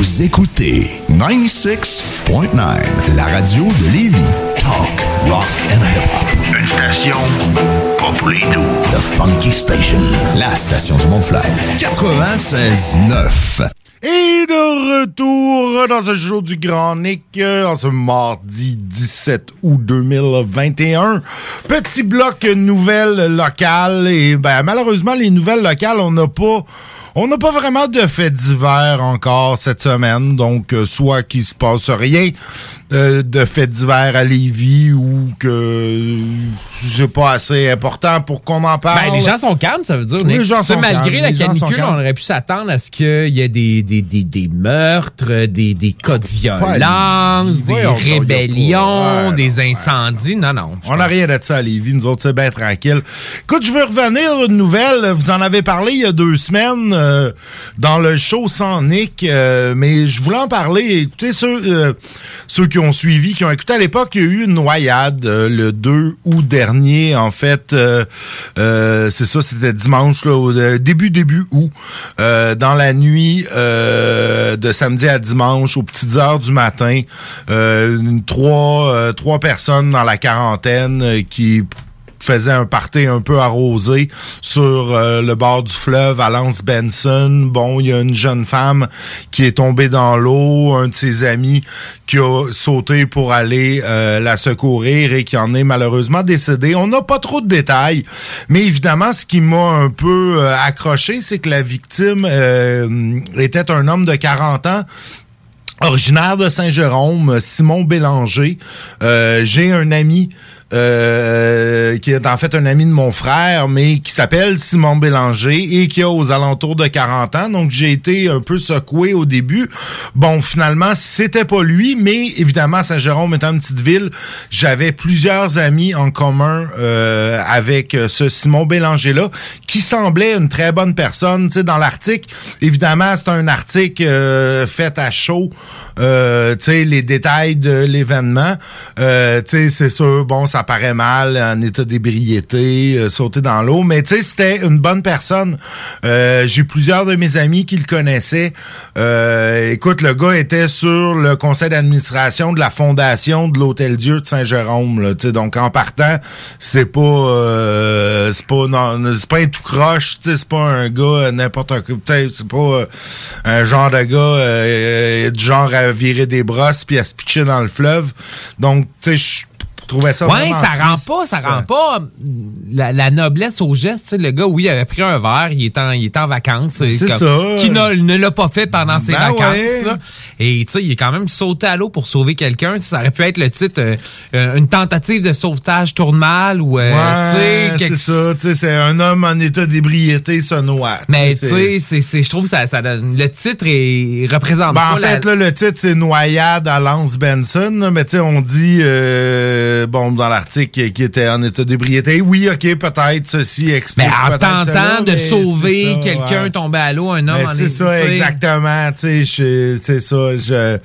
Vous écoutez 96.9, la radio de Lévis. Talk, rock and hip-hop. Une station pas pour les doux. The Funky Station, la station du Mont-Flair. 96.9. Et de retour dans ce show du Grand Nick, euh, en ce mardi 17 août 2021. Petit bloc nouvelles locales. Et ben, malheureusement, les nouvelles locales, on n'a pas... On n'a pas vraiment de faits divers encore cette semaine, donc euh, soit qu'il se passe rien euh, de faits divers à Lévis ou que c'est pas assez important pour qu'on en parle. Ben, les gens sont calmes, ça veut dire. Les gens sont malgré calmes, la canicule, on aurait pu s'attendre à ce qu'il y ait des, des, des, des meurtres, des, des cas de violence, des rébellions, des incendies. Non, non. On n'a rien de ça à Lévis, nous autres, c'est bien tranquille. Écoute, je veux revenir à une nouvelle. Vous en avez parlé il y a deux semaines euh, dans le show sans Nick, euh, mais je voulais en parler. Écoutez, ceux, euh, ceux qui ont suivi, qui ont écouté à l'époque, il y a eu une noyade le 2 août dernier. En fait, c'est ça, c'était dimanche, début, début août, dans la nuit de samedi à dimanche, aux petites heures du matin. Trois, trois personnes dans la quarantaine qui faisait un party un peu arrosé sur euh, le bord du fleuve à Lance Benson. Bon, il y a une jeune femme qui est tombée dans l'eau, un de ses amis qui a sauté pour aller euh, la secourir et qui en est malheureusement décédé. On n'a pas trop de détails, mais évidemment, ce qui m'a un peu euh, accroché, c'est que la victime était un homme de 40 ans originaire de Saint-Jérôme, Simon Bélanger. J'ai un ami euh, qui est en fait un ami de mon frère, mais qui s'appelle Simon Bélanger et qui a aux alentours de 40 ans. Donc j'ai été un peu secoué au début. Bon, finalement, c'était pas lui, mais évidemment, Saint-Jérôme étant une petite ville, j'avais plusieurs amis en commun euh, avec ce Simon Bélanger-là, qui semblait une très bonne personne. Tu sais, dans l'article, évidemment, c'est un article euh, fait à chaud. Euh, tu sais, les détails de l'événement. Euh, tu sais, c'est sûr, bon, ça ça paraît mal, en état d'ébriété, euh, sauter dans l'eau. Mais tu sais, c'était une bonne personne. Euh, J'ai plusieurs de mes amis qui le connaissaient. Euh, écoute, le gars était sur le conseil d'administration de la fondation de l'Hôtel Dieu de Saint-Jérôme. Donc, en partant, c'est pas euh, c'est pas non, pas un tout croche, c'est pas un gars euh, n'importe quoi. C'est pas un genre de gars du genre à virer des brosses puis à se pitcher dans le fleuve. Donc, tu sais, trouvais ça vraiment ça rend pas, ça rend pas euh, la, la noblesse au geste. Le gars, oui, il avait pris un verre, il est en, il est en vacances. C'est comme- ça. Qui ne l'a pas fait pendant ses Ben vacances. ouais. là. Et tu sais, il est quand même sauté à l'eau pour sauver quelqu'un. Ça aurait pu être le titre euh, euh, une tentative de sauvetage tourne mal ou euh, Ouais, quelque- c'est ça. C'est un homme en état d'ébriété se noie. Mais tu C'est- sais, c'est- c'est- je trouve que ça, le titre est, représente Ben, pas en la- fait, là, le titre, c'est Noyade à Lance Benson. mais tu sais, on dit, euh, bon, dans l'article qui était en état d'ébriété. Oui, OK, peut-être, ceci explique Mais en tentant de sauver quelqu'un ouais. tombé à l'eau, un homme Mais en c'est ça, tu sais. exactement. Tu sais, je- c'est ça. Je,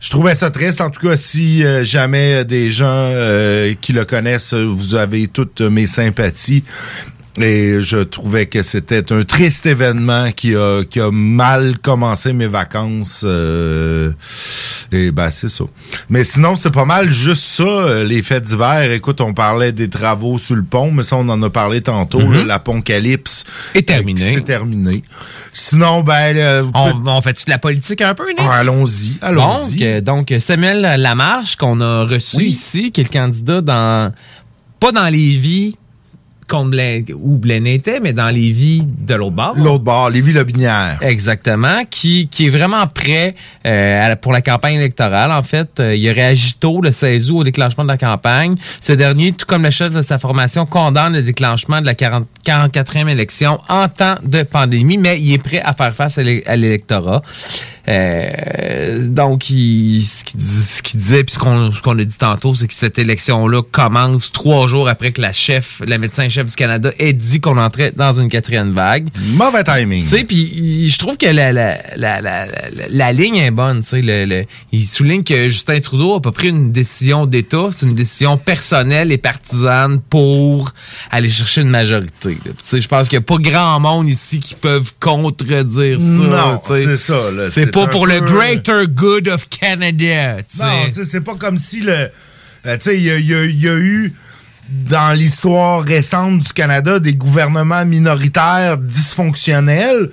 je trouvais ça triste. En tout cas, si euh, jamais des gens euh, qui le connaissent, euh, vous avez toutes mes sympathies. Et je trouvais que c'était un triste événement qui a, qui a mal commencé mes vacances. euh, et ben c'est ça. Mais sinon, c'est pas mal juste ça, euh, les fêtes d'hiver. Écoute, on parlait des travaux sur le pont, mais ça, on en a parlé tantôt. La Poncalypse. Est terminée. C'est terminé. Sinon, ben... euh, On, on fait-tu de la politique un peu, Nick? Ah, allons-y, allons-y. Donc, euh, donc, Samuel Lamarche, qu'on a reçu ici, qui est le candidat dans. Pas dans les Blaine, où Blaine était, mais dans les vies de l'autre bord. L'autre bord, Lévis-Lobinière. Exactement, qui, qui est vraiment prêt euh, à la- pour la campagne électorale. En fait, euh, il a réagi tôt le 16 août au déclenchement de la campagne. Ce dernier, tout comme le chef de sa formation, condamne le déclenchement de la 40, 44e élection en temps de pandémie, mais il est prêt à faire face à l'électorat. Euh, donc, il, ce qu'il dis- disait, puis ce qu'on a dit tantôt, c'est que cette élection-là commence trois jours après que la chef, la médecin-chef du Canada ait dit qu'on entrait dans une quatrième vague. Mauvais timing. Tu sais, puis je trouve que la, la, la, la, la, ligne est bonne. Tu sais, le, le- il souligne que Justin Trudeau a pas pris une décision d'État, c'est une décision personnelle et partisane pour aller chercher une majorité. là. Tu sais, je pense qu'il n'y a pas grand monde ici qui peuvent contredire ça. Non, c'est ça. C'est pas pour le greater good of Canada. Non, c'est pas comme si le. euh, tu sais, y y il y a eu dans l'histoire récente du Canada des gouvernements minoritaires dysfonctionnels.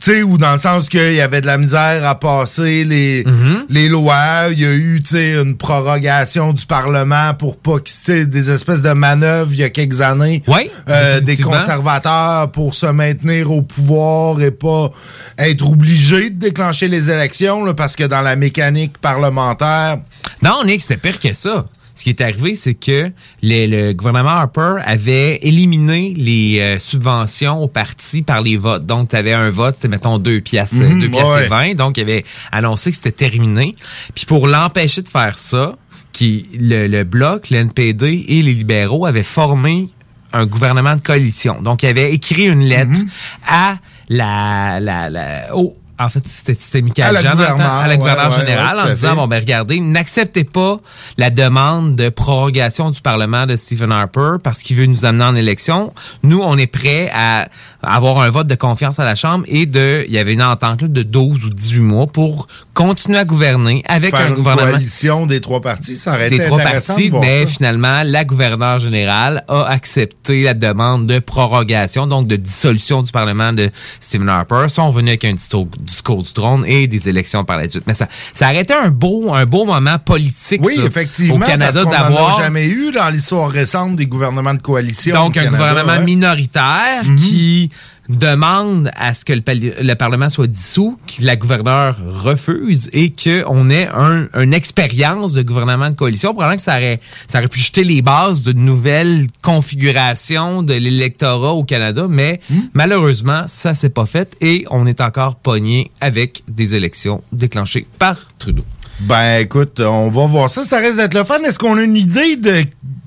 Tu sais, ou dans le sens qu'il y avait de la misère à passer les, Mm-hmm. les lois. Il y a eu, tu sais, une prorogation du Parlement pour pas sais, des espèces de manœuvres il y a quelques années. Oui, Euh, des conservateurs pour se maintenir au pouvoir et pas être obligés de déclencher les élections, là, parce que dans la mécanique parlementaire, Non, Nick, c'était pire que ça. Ce qui est arrivé, c'est que les- le gouvernement Harper avait éliminé les euh, subventions aux partis par les votes. Donc, tu avais un vote, c'était, mettons, 2 piastres, Mhm, 2 piastres ouais. et 20. Donc, il avait annoncé que c'était terminé. Puis, pour l'empêcher de faire ça, qui, le, le Bloc, le NPD et les libéraux avaient formé un gouvernement de coalition. Donc, il avait écrit une lettre Mhm. à la... la, la au- en fait, c'était, Michael À Jean à la gouverneure ouais, générale ouais, en disant, bon, ben regardez, n'acceptez pas la demande de prorogation du Parlement de Stephen Harper parce qu'il veut nous amener en élection. Nous, on est prêts à avoir un vote de confiance à la Chambre et de, il y avait une entente là, de 12 ou 18 mois pour continuer à gouverner avec faire un une gouvernement coalition des trois partis, ça aurait des été trois intéressant partis, de voir mais ça. finalement, la gouverneure générale a accepté la demande de prorogation, donc de dissolution du Parlement de Stephen Harper. Ils sont venus avec un discours, discours du trône et des élections par la suite. Mais ça, ça a été un beau, un beau moment politique Oui, ça, effectivement, au Canada d'avoir jamais eu dans l'histoire récente des gouvernements de coalition. donc un Canada, gouvernement ouais. minoritaire qui demande à ce que le, Parlement soit dissous, que la gouverneure refuse et qu'on ait un, une expérience de gouvernement de coalition. Probablement que ça aurait, ça aurait pu jeter les bases de nouvelles configurations de l'électorat au Canada, mais Hmm? malheureusement, ça s'est pas fait et on est encore pogné avec des élections déclenchées par Trudeau. Ben, écoute, on va voir ça. Ça risque d'être le fun. Est-ce qu'on a une idée de,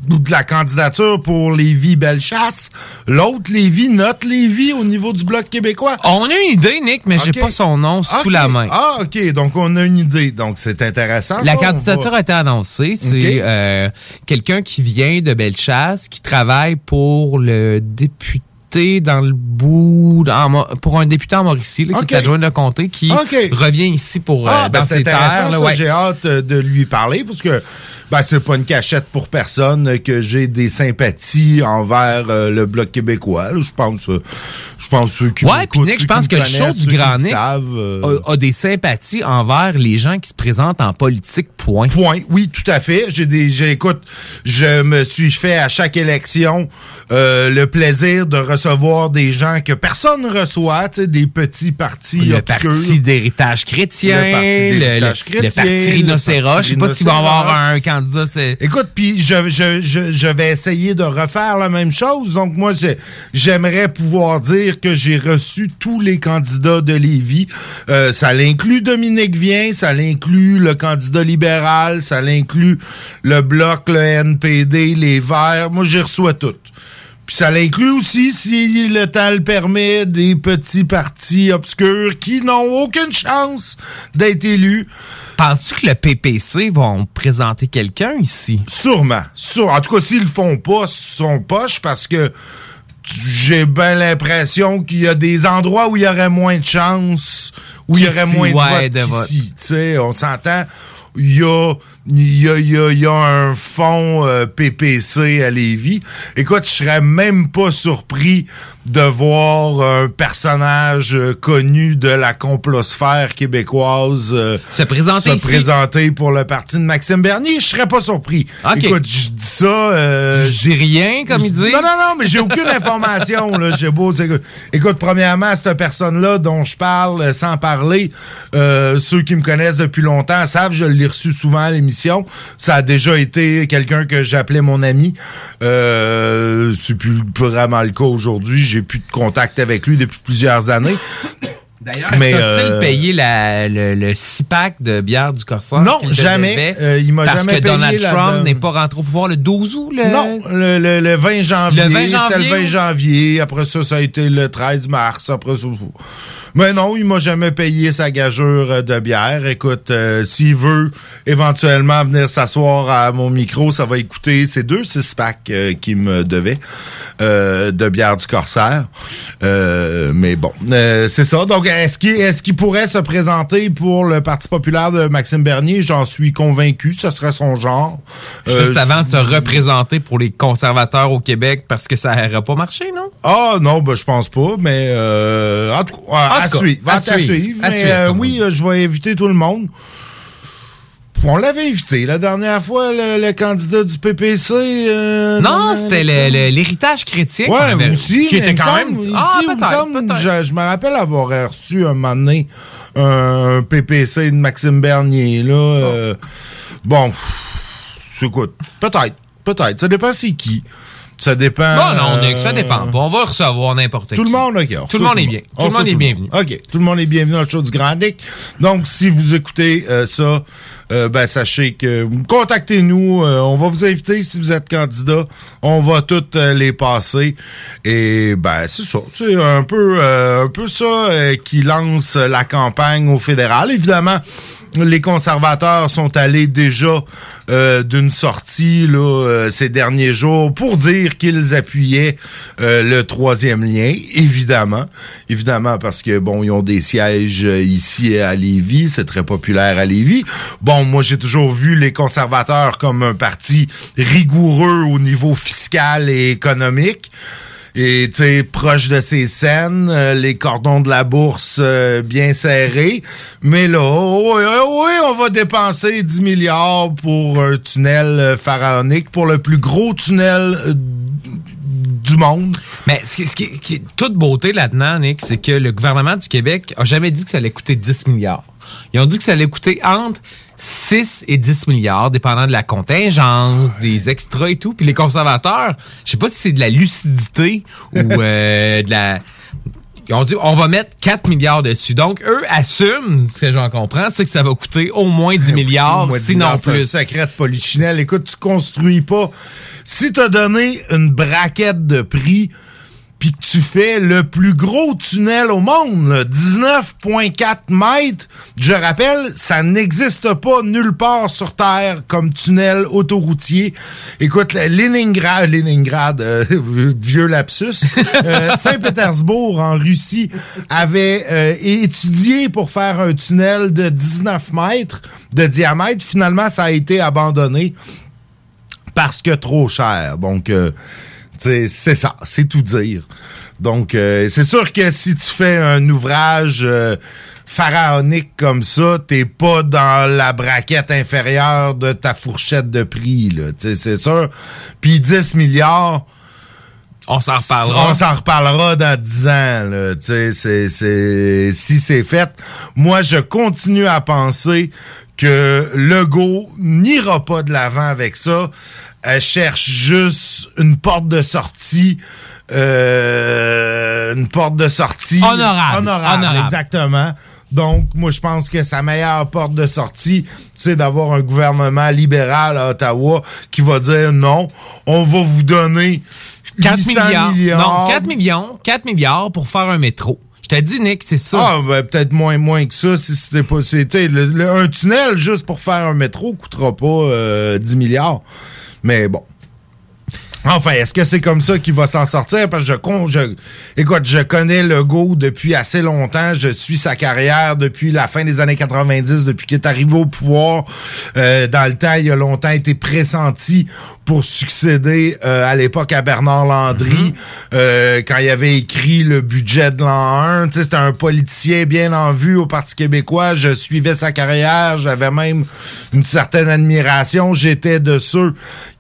de la candidature pour Lévis Bellechasse? L'autre Lévis, notre Lévis au niveau du Bloc québécois? On a une idée, Nick, mais j'ai Ok. pas son nom sous la main. Ah, OK. Donc, on a une idée. Donc, c'est intéressant. La ça. Candidature a été annoncée. C'est euh, quelqu'un qui vient de Bellechasse, qui travaille pour le député dans le bout, en pour un député en Mauricie, là, qui est adjoint de comté, qui revient ici pour Ah, euh, dans ses terres. là, ça. ouais. J'ai hâte euh, de lui parler parce que ben, c'est pas une cachette pour personne que j'ai des sympathies envers euh, le Bloc québécois. Je pense, euh, je pense ceux qui Ouais, puis Nick, je pense que le show du Grand Nick savent, euh, a, a des sympathies envers les gens qui se présentent en politique, point. Point. Oui, tout à fait. J'ai des, j'ai- écoute, je me suis fait à chaque élection le plaisir de recevoir des gens que personne reçoit, tu sais, des petits partis Le obscurs. parti d'héritage chrétien, Le parti le, chrétien, le parti rhinocéros. Je sais pas s'il va y avoir un candidat. Écoute, puis je, je, je, vais essayer de refaire la même chose. Donc, moi, j'ai- j'aimerais pouvoir dire que j'ai reçu tous les candidats de Lévis. Euh, ça l'inclut Dominique Vien, ça l'inclut le candidat libéral, ça l'inclut le Bloc, le NPD, les Verts. Moi, j'y reçois toutes. Puis ça l'inclut aussi, si le temps le permet, des petits partis obscurs qui n'ont aucune chance d'être élus. Penses-tu que le PPC vont présenter quelqu'un ici? Sûrement. Sûre- En tout cas, s'ils le font pas, son poche, parce que j'ai bien l'impression qu'il y a des endroits où il y aurait moins de chances, où il y aurait moins de ouais, votes de qu'ici. On s'entend. Il y a, il y, a, il y, a, il y a un fonds euh, PPC à Lévis. Écoute, je serais même pas surpris de voir un personnage euh, connu de la complosphère québécoise euh, Se présenter se ici. présenter pour le parti de Maxime Bernier. Je serais pas surpris. Écoute, je dis ça... Je dis rien, comme il dit. Non, non, non, mais j'ai aucune information. Là, j'ai beau, écoute, premièrement, cette personne-là dont je parle, sans parler, ceux qui me connaissent depuis longtemps savent, je l'ai reçu souvent à l'émission. Ça a déjà été quelqu'un que j'appelais mon ami. Euh, c'est plus vraiment le cas aujourd'hui. J'ai plus de contact avec lui depuis plusieurs années. D'ailleurs, Mais, t'a-t-il euh, payé la- le, le six-pack de bière du Corsair? Non, jamais. devait? Euh, il m'a Parce que Donald la- Trump n'est pas rentré au pouvoir le 12 août? Le... Non, le, le- le 20 janvier. Le 20 C'était le janvier, 20 janvier. Après ça, ça a été le 13 mars. Après ça. Mais non, il m'a jamais payé sa gageure euh, de bière. Écoute, euh, s'il veut éventuellement venir s'asseoir à mon micro, ça va écouter ces deux six packs euh, qu'il me devait euh, de bière du Corsaire. Euh, mais bon, euh, c'est ça. Donc, est-ce qu'il est-ce qu'il pourrait se présenter pour le Parti populaire de Maxime Bernier? J'en suis convaincu. Ce serait son genre. Juste avant de se représenter pour les conservateurs au Québec parce que ça n'aurait pas marché, non? Ah non, ben, je pense pas, mais euh, en tout cas, à, cas, suivre, à à suivre, suivre. à mais suivre, euh, oui, euh, je vais inviter tout le monde. On l'avait invité la dernière fois, le, le candidat du PPC. euh, Non, c'était l'héritage chrétien. avait- moi aussi, Qui était quand même. ici, Ah, me semble, je, je me rappelle avoir reçu un moment donné un PPC de Maxime Bernier. Là, euh, bon, pff, écoute, peut-être, peut-être. Ça dépend c'est qui. Ça dépend. Bon, non, Nick, ça dépend pas. On va recevoir n'importe qui. Tout le monde, OK. Tout le monde est bien. Tout le monde est bienvenu. OK. Tout le monde est bienvenu dans le show du Grand Dick. Donc, si vous écoutez euh, ça, euh, ben, sachez que contactez-nous. euh, on va vous inviter si vous êtes candidat. On va toutes les passer. Et, ben, c'est ça. C'est un peu, un peu ça qui lance la campagne au fédéral. Évidemment, les conservateurs sont allés déjà euh, d'une sortie là, euh, ces derniers jours pour dire qu'ils appuyaient euh, le troisième lien, évidemment. Évidemment, parce que bon, ils ont des sièges ici à Lévis, c'est très populaire à Lévis. Bon, moi j'ai toujours vu les conservateurs comme un parti rigoureux au niveau fiscal et économique et tu proche de ses scènes, euh, les cordons de la bourse euh, bien serrés. Mais là, oh, oui, oh, oui, on va dépenser 10 milliards pour un tunnel euh, pharaonique, pour le plus gros tunnel du monde. Mais ce qui, ce qui- qui est toute beauté là-dedans, Nick, c'est que le gouvernement du Québec a jamais dit que ça allait coûter 10 milliards. Ils ont dit que ça allait coûter entre 6 et 10 milliards, dépendant de la contingence, des extras et tout. Puis les conservateurs, je sais pas si c'est de la lucidité ou euh, de la ils ont dit, on va mettre 4 milliards dessus. Donc, eux assument, ce que j'en comprends, c'est que ça va coûter au moins 10 milliards, Moi, dis sinon donc, c'est un plus. secret de polichinelle. Écoute, tu construis pas. Si t'as donné une braquette de prix, puis que tu fais le plus gros tunnel au monde, là, 19,4 mètres, je rappelle, ça n'existe pas nulle part sur Terre comme tunnel autoroutier. Écoute, le- Leningrad, Leningrad, euh, vieux lapsus, euh, Saint-Pétersbourg en Russie avait euh, étudié pour faire un tunnel de 19 mètres de diamètre. Finalement, ça a été abandonné parce que trop cher. Donc, c'est ça, c'est tout dire. Donc, euh, c'est sûr que si tu fais un ouvrage euh, pharaonique comme ça, t'es pas dans la braquette inférieure de ta fourchette de prix, là. C'est sûr. Puis 10 milliards... On s'en reparlera. On s'en reparlera dans 10 ans, là. Si c'est fait. Moi, je continue à penser que Legault n'ira pas de l'avant avec ça. Elle cherche juste une porte de sortie. euh, une porte de sortie. Honorable. Honorable, Honorable. exactement. Donc, moi, je pense que sa meilleure porte de sortie, c'est d'avoir un gouvernement libéral à Ottawa qui va dire non, on va vous donner 4 800 milliards. milliards. Non, 4 millions. 4 milliards pour faire un métro. Je t'ai dit, Nick, c'est ça. Ah, ben, peut-être moins, moins que ça si c'était pas. c'est- tu sais, le- le- un tunnel juste pour faire un métro coûtera pas euh, 10 milliards. Mais bon. Enfin, est-ce que c'est comme ça qu'il va s'en sortir? Parce que je, con- je, écoute, je connais Legault depuis assez longtemps. Je suis sa carrière depuis la fin des années 90, depuis qu'il est arrivé au pouvoir. Euh, dans le temps, il a longtemps été pressenti pour succéder euh, à l'époque à Bernard Landry euh, quand il avait écrit le budget de l'an 1. Tu sais, C'était un politicien bien en vue au Parti québécois. Je suivais sa carrière. J'avais même une certaine admiration. J'étais de ceux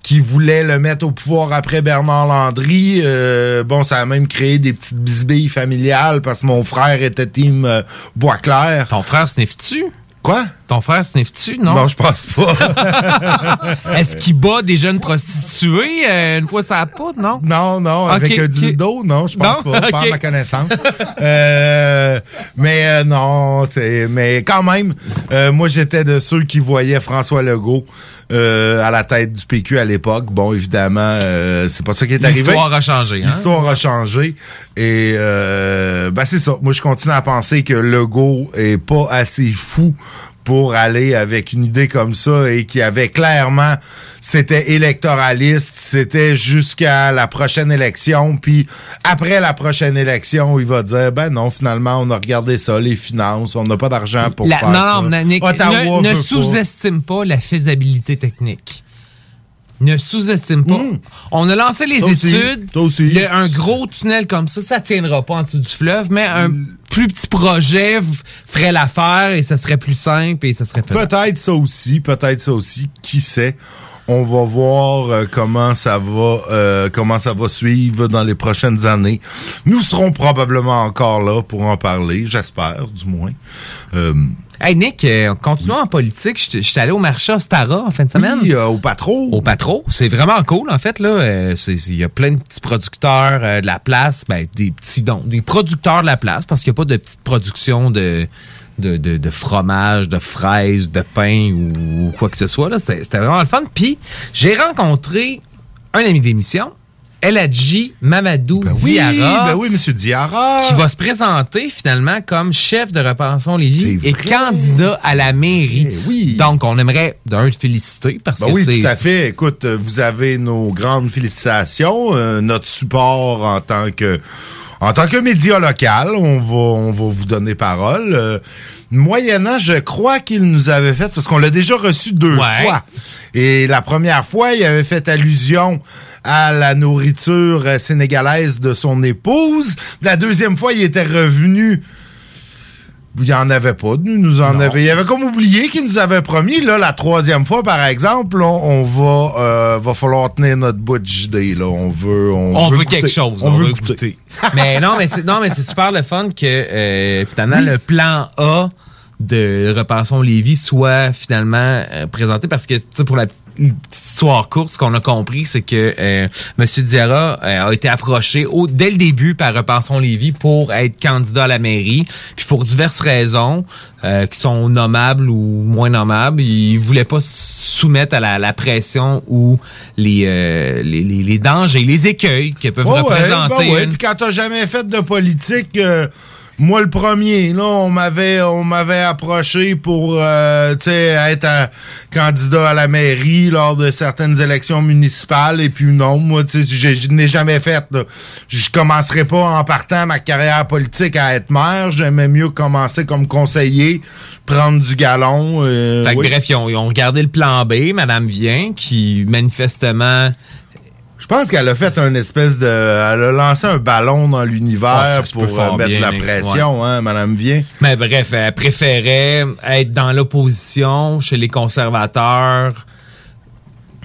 qui voulaient le mettre au pouvoir après Bernard Landry. Euh, bon, ça a même créé des petites bisbilles familiales parce que mon frère était team euh, Boisclair. Ton frère sniffe-tu? Quoi? Ton frère sniffe-tu? Non? Non, je pense pas. Est-ce qu'il bat des jeunes prostituées euh, une fois ça poudre, non? Non, non, avec un ok. dildo, non, je pense Non? pas, Ok. ma connaissance. Euh, mais euh, non, c'est mais quand même, euh, moi j'étais de ceux qui voyaient François Legault euh, à la tête du PQ à l'époque. Bon, évidemment, euh, c'est pas ça qui est arrivé. L'histoire a changé. Hein? L'histoire a changé. Et euh, ben c'est ça. Moi, je continue à penser que Legault est pas assez fou pour aller avec une idée comme ça et qui avait clairement c'était électoraliste, c'était jusqu'à la prochaine élection, puis après la prochaine élection, il va dire ben non, finalement, on a regardé ça, les finances, on n'a pas d'argent pour La- faire non, ça. non, Nick, ne, ne sous-estime pas. la faisabilité technique. Ne sous-estime pas. On a lancé les aussi, études. aussi. Le- un gros tunnel comme ça, ça tiendra pas en dessous du fleuve, mais un plus petit projet ferait l'affaire et ça serait plus simple et ça serait. Peut-être ça aussi, peut-être ça aussi, qui sait? On va voir euh, comment ça va euh, comment ça va suivre dans les prochaines années. Nous serons probablement encore là pour en parler, j'espère du moins. Euh, Hey Nick, euh, continuons en politique. Je suis allé au marché Ostara en fin de semaine. Oui, euh, au Patro. Au Patro. C'est vraiment cool, en fait. là. Euh, Il y a plein de petits producteurs euh, de la place. Ben, des petits dons. Des producteurs de la place, parce qu'il n'y a pas de petite production de, de, de, de fromage, de fraises, de pain ou, quoi que ce soit. c'était vraiment le fun. Puis, j'ai rencontré un ami d'émission, Eladji Mamadou oui, Diarra. ben oui, monsieur Diarra. Qui va se présenter finalement comme chef de Repensons Lévis et vrai, candidat à la mairie. oui. Donc, on aimerait d'un te féliciter parce Ben que oui, c'est. tout à fait. Écoute, euh, vous avez nos grandes félicitations, euh, notre support en tant que en tant que média local, on va on va vous donner parole. Euh, moyennant, je crois qu'il nous avait fait parce qu'on l'a déjà reçu deux Ouais. fois. Et la première fois, il avait fait allusion à la nourriture euh, sénégalaise de son épouse. La deuxième fois, il était revenu il n'y en avait pas. Nous, nous en avait. Il avait comme oublié qu'il nous avait promis. Là, la troisième fois, par exemple, on, on va, euh, va falloir tenir notre bout de JD, là. On veut, on, On veut, quelque chose. On, veut goûter. mais non, mais c'est non, mais c'est super le fun que euh, finalement le plan A de Repensons Lévis soit finalement euh, présenté parce que pour la petite histoire courte, ce qu'on a compris, c'est que euh, M. Diarra euh, a été approché au, dès le début par Repensons Lévis pour être candidat à la mairie. Puis pour diverses raisons euh, qui sont nommables ou moins nommables, il voulait pas se soumettre à la, la pression ou les, euh, les, les, les dangers, les écueils que peuvent Ouais, ouais, représenter ouais. une- Puis quand t'as jamais fait de politique, euh, moi le premier, là, on m'avait on m'avait approché pour euh, être un candidat à la mairie lors de certaines élections municipales et puis non, moi tu sais je n'ai jamais fait. là. Je commencerai pas en partant ma carrière politique à être maire, j'aimais mieux commencer comme conseiller, prendre du galon. euh, Fait que oui. bref, ils ont, ils ont regardé le plan B, Madame Vient, qui manifestement. Je pense qu'elle a fait un espèce de. Elle a lancé un ballon dans l'univers Ah, pour euh, mettre bien, la mais- pression, hein, Madame Vient. Mais bref, elle préférait être dans l'opposition chez les conservateurs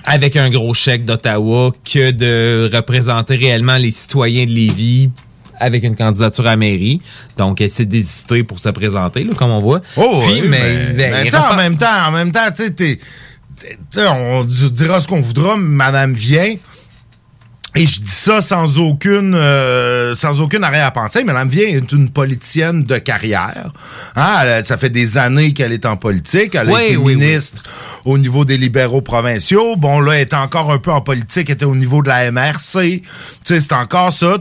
avec un gros chèque d'Ottawa que de représenter réellement les citoyens de Lévis avec une candidature à mairie. Donc, elle s'est désistée pour se présenter, là, comme on voit. Oh, Puis, oui, mais, mais, mais il tu sais, en même temps, en même temps, tu sais, on di- dira ce qu'on voudra, Madame vient. Et je dis ça sans aucune euh, sans aucune arrière-pensée. Madame Vient est une politicienne de carrière. Hein, elle ça fait des années qu'elle est en politique. Elle a été oui, ministre au niveau des libéraux provinciaux. Bon, là, elle est encore un peu en politique. Elle était au niveau de la MRC. Tu sais, c'est encore ça.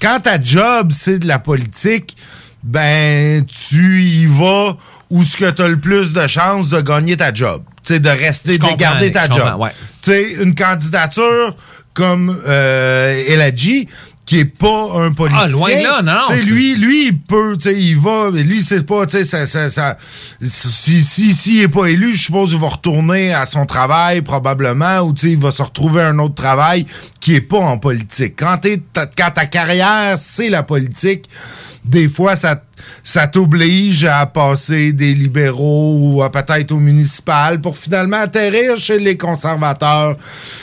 Quand ta job, c'est de la politique, ben, tu y vas où ce que tu as le plus de chances de gagner ta job. Tu sais, de rester, de garder ta job. ouais. Tu sais, une candidature comme euh, Eladji, qui est pas un politicien. Ah, loin de là, non, non, Tu sais, c'est- lui, lui, il peut, tu sais, il va, mais lui, c'est pas, tu sais, ça, ça, ça- si, si, s'il est pas élu, je suppose qu'il va retourner à son travail, probablement, ou tu sais, il va se retrouver un autre travail qui est pas en politique. Quand t'es, quand ta carrière, c'est la politique, des fois, ça, ça t'oblige à passer des libéraux ou à peut-être au municipal pour finalement atterrir chez les conservateurs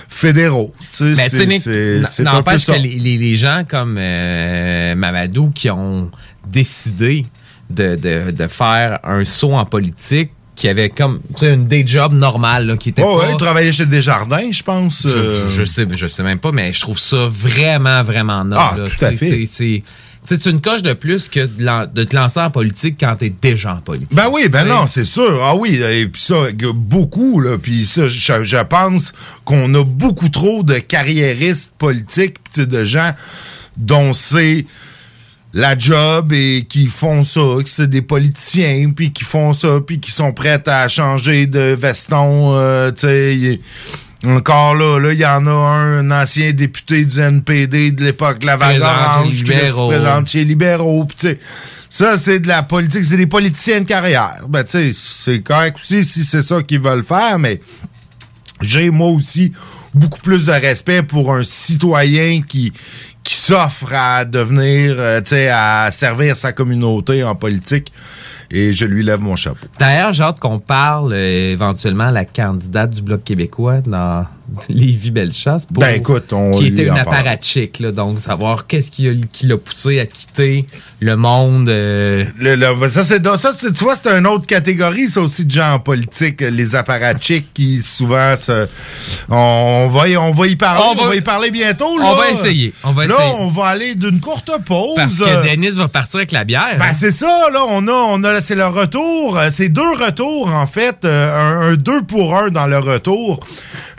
fédéraux. Tu sais, Mais tu n'empêche que les, les- les gens comme euh, Mamadou qui ont décidé de, de- de faire un saut en politique, qui avait comme tu sais, une day job normale, là, qui était Oh, pas... ouais, il travaillait chez Desjardins, je pense. Je, euh. je sais, je sais même pas, mais je trouve ça vraiment, vraiment noble. Ah, là. tout à fait. c'est- C'est une coche de plus que de, te lancer en politique quand t'es déjà en politique. Ben oui, ben non, c'est sûr. Ah oui, et puis ça, beaucoup, là. Puis ça, je, je pense qu'on a beaucoup trop de carriéristes politiques, de gens dont c'est la job et qui font ça, que c'est des politiciens, puis qui font ça, puis qui sont prêts à changer de veston, euh, tu sais. Encore là, là, il y en a un, un ancien député du NPD de l'époque la vague orange qui se présente chez libéraux. Ça, c'est de la politique, c'est des politiciens de carrière. Ben, tu sais, c'est correct aussi si c'est ça qu'ils veulent faire, mais j'ai moi aussi beaucoup plus de respect pour un citoyen qui qui s'offre à devenir, euh, tu sais, à servir sa communauté en politique. Et je lui lève mon chapeau. D'ailleurs, j'ai hâte qu'on parle euh, éventuellement la candidate du Bloc québécois dans Lévis Bellechasse. pour- Ben, écoute, on Qui était une apparatchik, là, donc savoir qu'est-ce qui, l'a poussé à quitter le monde. euh, Le- le- ça, c'est, ça, c'est- tu vois, c'est une autre catégorie, ça aussi, de gens en politique, les apparatchiks qui souvent se. On va y, on va y parler, On on va- y parler bientôt. On là. va essayer, on va là, essayer. on va aller d'une courte pause. Parce que Denis va partir avec la bière. Ben hein. c'est ça, là, on a, on a, c'est le retour, euh, c'est deux retours en fait, euh, un, un deux pour un dans le retour.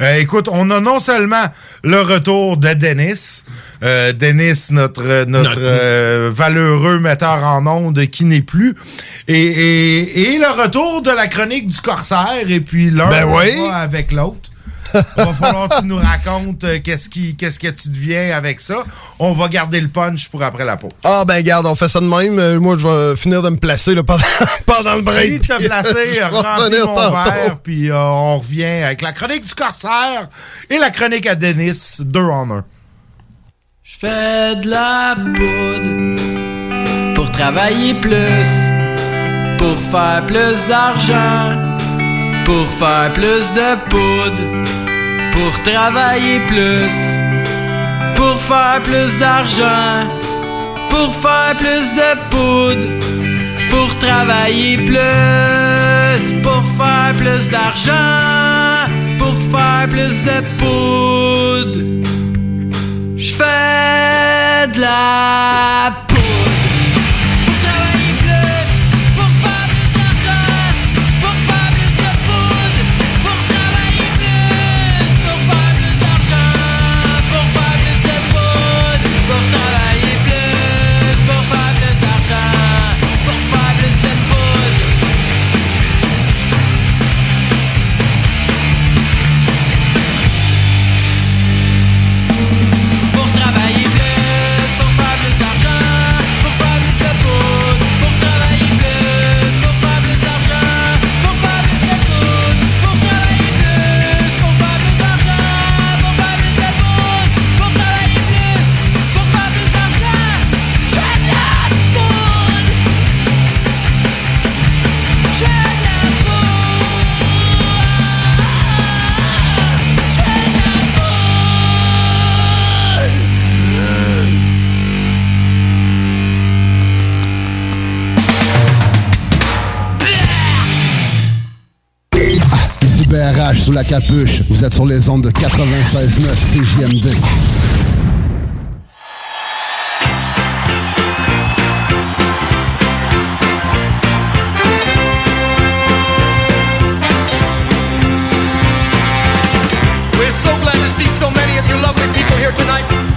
Euh, écoute, on a non seulement le retour de Dennis, euh, Dennis notre notre, Notre- euh, valeureux metteur en ondes qui n'est plus, et, et, et le retour de la chronique du corsaire, et puis l'un Ben oui. avec l'autre. va falloir que tu nous racontes euh, qu'est-ce qui qu'est-ce que tu deviens avec ça. On va garder le punch pour après la pause. Ah, ben, garde, on fait ça de même. Euh, moi, je vais finir de me placer là, pendant, pendant le break. Fini de te puis, euh, placer, je vais remplis revenir mon tantôt. verre, puis euh, on revient avec la chronique du corsaire et la chronique à Denis, deux en un. Je fais de la poudre pour travailler plus, pour faire plus d'argent, pour faire plus de poudre, pour travailler plus, pour faire plus d'argent, pour faire plus de poudre, pour travailler plus, pour faire plus d'argent, pour faire plus de poudre. Je fais de la sous la capuche. Vous êtes sur les ondes de 96.9 CJMD. We're so so many of you lovely people here tonight.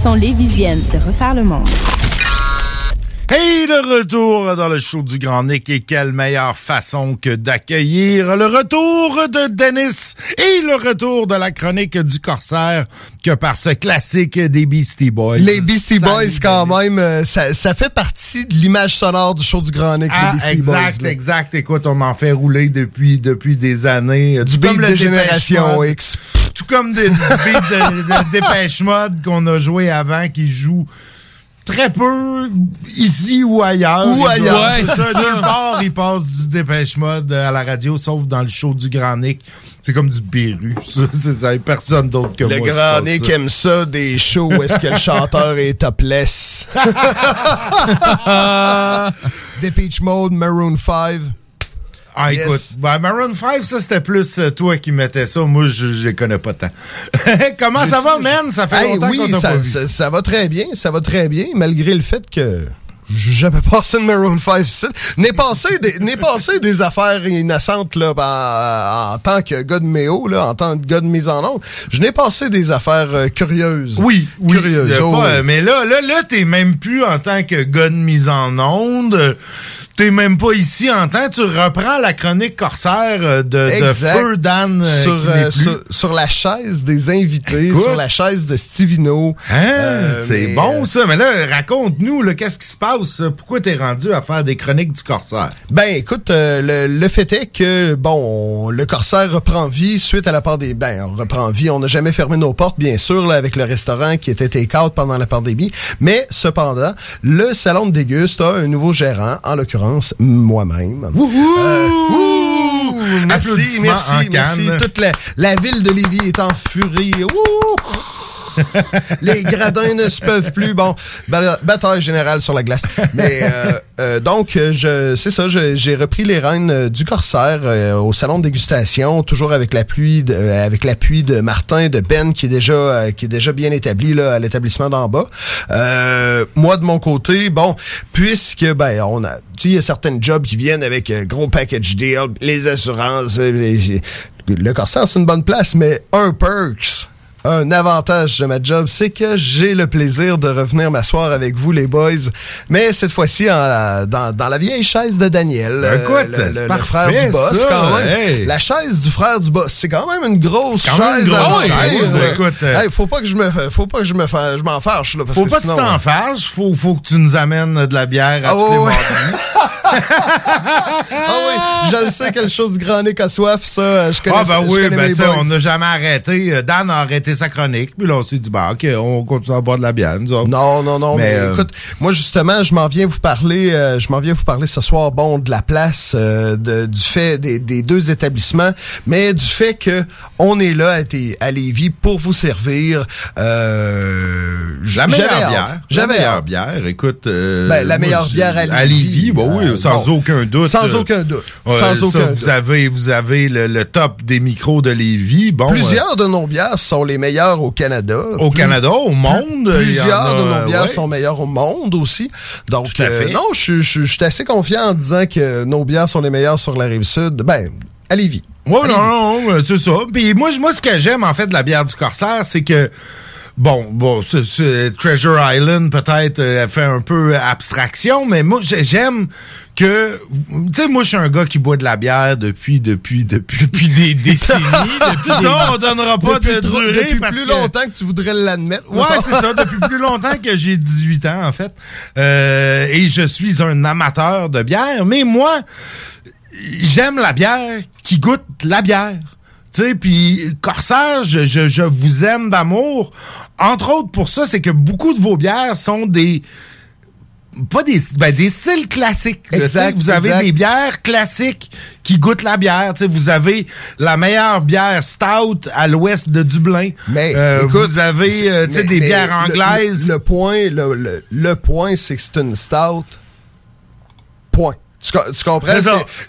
Façon lévisienne de refaire le monde. Hey, le retour dans le show du Grand Nick et quelle meilleure façon que d'accueillir le retour de Dennis et le retour de la chronique du Corsaire que par ce classique des Beastie Boys. Les Beastie Salut, Boys, quand même, euh, ça, ça fait partie de l'image sonore du show du Grand Nick, Ah, les Beastie exact, Boys. exact. Écoute, on en fait rouler depuis, depuis des années. Du beat de Génération. X. Tout comme des, du beat de, de Dépêche Mode qu'on a joué avant, qui joue très peu ici ou ailleurs. Ou ailleurs. Ouais, ça, c'est ça. Nulle part, il passe du Dépêche Mode à la radio, sauf dans le show du Grand Nick. C'est comme du Béru. Ça, c'est- ça, y a personne d'autre que Le moi. qui Grand Nick ça. aime ça, des shows où est-ce que le chanteur est topless. Depeche Mode, Maroon 5. Ah, Yes. écoute, ben, Maroon 5, ça, c'était plus euh, toi qui mettais ça. Moi, je les connais pas tant. Comment ça va, man? Ça fait Hey, longtemps oui, qu'on t'a ça, pas vu. ça- ça va très bien, ça va très bien, malgré le fait que j'ai jamais passé de Maroon 5 ici. N'ai passé des, passé des affaires innocentes là, en, en tant que gars de méo, là, en tant que gars de mise en onde. Je n'ai passé des affaires euh, curieuses. Oui, oui. Curieuses. oh, pas, oui. euh, Mais là, là, là, t'es même plus en tant que gars de mise en onde. T'es même pas ici en tant. Tu reprends la chronique corsaire euh, de, de. Feu Dan. euh, sur, euh, sur, sur la chaise des invités, Écoute. sur la chaise de Stivino. Hein? Euh, c'est bon euh, ça, mais là, raconte-nous, là, qu'est-ce qui se passe? Pourquoi t'es rendu à faire des chroniques du corsaire? Ben, écoute, euh, le, le fait est que, bon, on- le Corsaire reprend vie suite à la pandémie. Ben, on reprend vie. On n'a jamais fermé nos portes, bien sûr, là, avec le restaurant qui était take-out pendant la pandémie. Mais, cependant, le salon de déguste a un nouveau gérant, en l'occurrence, moi-même. Euh, merci, Applaudissements merci, merci. Toute la, la ville de Lévis est en furie. Wouhou! les gradins ne se peuvent plus. Bon, ba- bataille générale sur la glace. Mais euh, euh, donc, je, c'est ça, j'ai repris les rênes euh, du Corsaire au salon de dégustation, toujours avec l'appui de, avec l'appui de Martin, de Ben, qui est déjà qui est déjà bien établi là à l'établissement d'en bas. Moi de mon côté, bon, puisque ben on a, tu il y a certaines jobs qui viennent avec gros package deal, les assurances. les- le Corsaire c'est une bonne place, mais un perks un avantage de ma job, c'est que j'ai le plaisir de revenir m'asseoir avec vous, les boys. Mais cette fois-ci, dans, dans la vieille chaise de Daniel. Ben, écoute, le, le- le parfait, frère du boss, ça, quand même. hey. La chaise du frère du boss, c'est quand même une grosse Quand même chaise. une grosse chaise. écoute, euh, Hey, faut pas que je me, faut pas que je me, fa- je m'en fâche, là, parce Faut que pas que tu t'en euh, fâches, faut, faut que tu nous amènes de la bière à Ah, tous les mardis. Ah oui, je le sais, quelque chose du grand nez à soif, ça, je connais Ah, ben je oui, ben, on n'a jamais arrêté. Euh, Dan a arrêté sa chronique, puis là, on s'est dit, bah, OK, on continue à boire de la bière, nous autres. Non, non, non, mais, euh, écoute, moi justement, je m'en viens vous parler, euh, je m'en viens vous parler ce soir, bon, de la place, euh, de- du fait des, des deux établissements, mais du fait que on est là à, à Lévis pour vous servir. La meilleure bière. La meilleure bière, écoute. Ben, la meilleure bière à À Lévis, Lévis, bah oui, sans bon. aucun doute. Sans aucun doute. Sans ça, aucun vous doute. Avez, vous avez le, le top des micros de Lévis. Bon, Plusieurs de nos bières sont les meilleures au Canada. Au Plus- Canada, au monde, Plusieurs a, de nos bières ouais. sont meilleures au monde aussi. Donc, Tout à euh, non, je, suis assez confiant en disant que nos bières sont les meilleures sur la rive sud. Ben, à Lévis. Ouais, non, non, non, c'est ça. Puis moi, moi, ce que j'aime, en fait, de la bière du Corsaire, c'est que, bon, bon, Treasure Island, peut-être, euh, fait un peu abstraction, mais moi, j'ai- j'aime que, tu sais, moi, je suis un gars qui boit de la bière depuis, depuis, depuis, depuis des décennies. depuis ça, on donnera pas depuis de durée depuis parce plus que- longtemps que tu voudrais l'admettre. Ouais, c'est ça, depuis plus longtemps que j'ai 18 ans, en fait. Euh, et je suis un amateur de bière, mais moi, j'aime la bière qui goûte la bière. Tu sais, puis Corsaire, je, je, je vous aime d'amour. Entre autres, pour ça, c'est que beaucoup de vos bières sont des pas des ben, des styles classiques. Exact, Vous avez exact. des bières classiques qui goûtent la bière. Vous avez la meilleure bière stout à l'ouest de Dublin. Mais Euh, écoute, vous avez euh, mais- des mais bières anglaises. Le, le point, le, le- le point, c'est que c'est une stout. Point. Tu, co- tu comprends?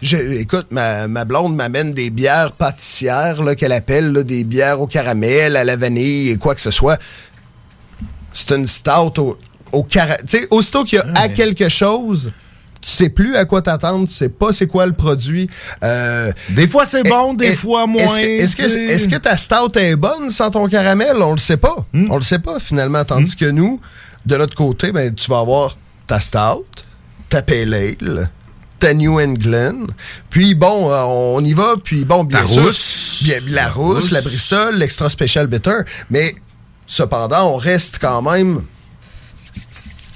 Je- écoute, ma, ma blonde m'amène des bières pâtissières qu'elle appelle là, des bières au caramel, à la vanille et quoi que ce soit. C'est une stout au, au caramel. Tu sais, aussitôt qu'il y a à quelque chose, tu sais plus à quoi t'attendre, tu sais pas c'est quoi le produit. Euh, des fois c'est bon, des fois moins. Est-ce que, est-ce que, est-ce ta stout est bonne sans ton caramel? On le sait pas. Hmm. On le sait pas finalement. Tandis que nous, de l'autre côté, ben, tu vas avoir ta stout, ta pale ale, ta New England. Puis bon, euh, on y va. Puis bon, bien La sûr, rousse. bien, la, La rousse, rousse. la Bristol, l'extra special bitter. Mais cependant, on reste quand même.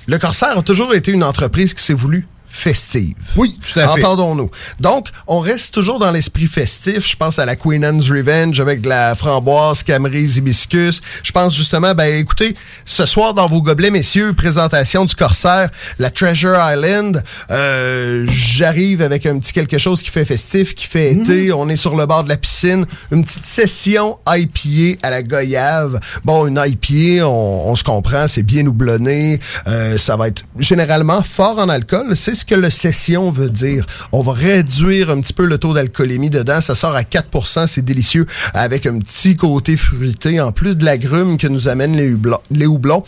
Le Corsair a toujours été une entreprise qui s'est voulu festive. Oui, tout à fait. Entendons-nous. Donc, on reste toujours dans l'esprit festif. Je pense à la Queen Anne's Revenge avec de la framboise, camerise, hibiscus. Je pense justement, ben écoutez, ce soir dans vos gobelets, messieurs, présentation du Corsair, la Treasure Island. Euh, J'arrive avec un petit quelque chose qui fait festif, qui fait été. On est sur le bord de la piscine. Une petite session IPA à la goyave. Bon, une IPA, on, on se comprend, c'est bien houblonné. Euh, ça va être généralement fort en alcool. C'est ce que le session veut dire. On va réduire un petit peu le taux d'alcoolémie dedans. Ça sort à 4% c'est délicieux, avec un petit côté fruité, en plus de l'agrume que nous amènent les houblons. Les houblons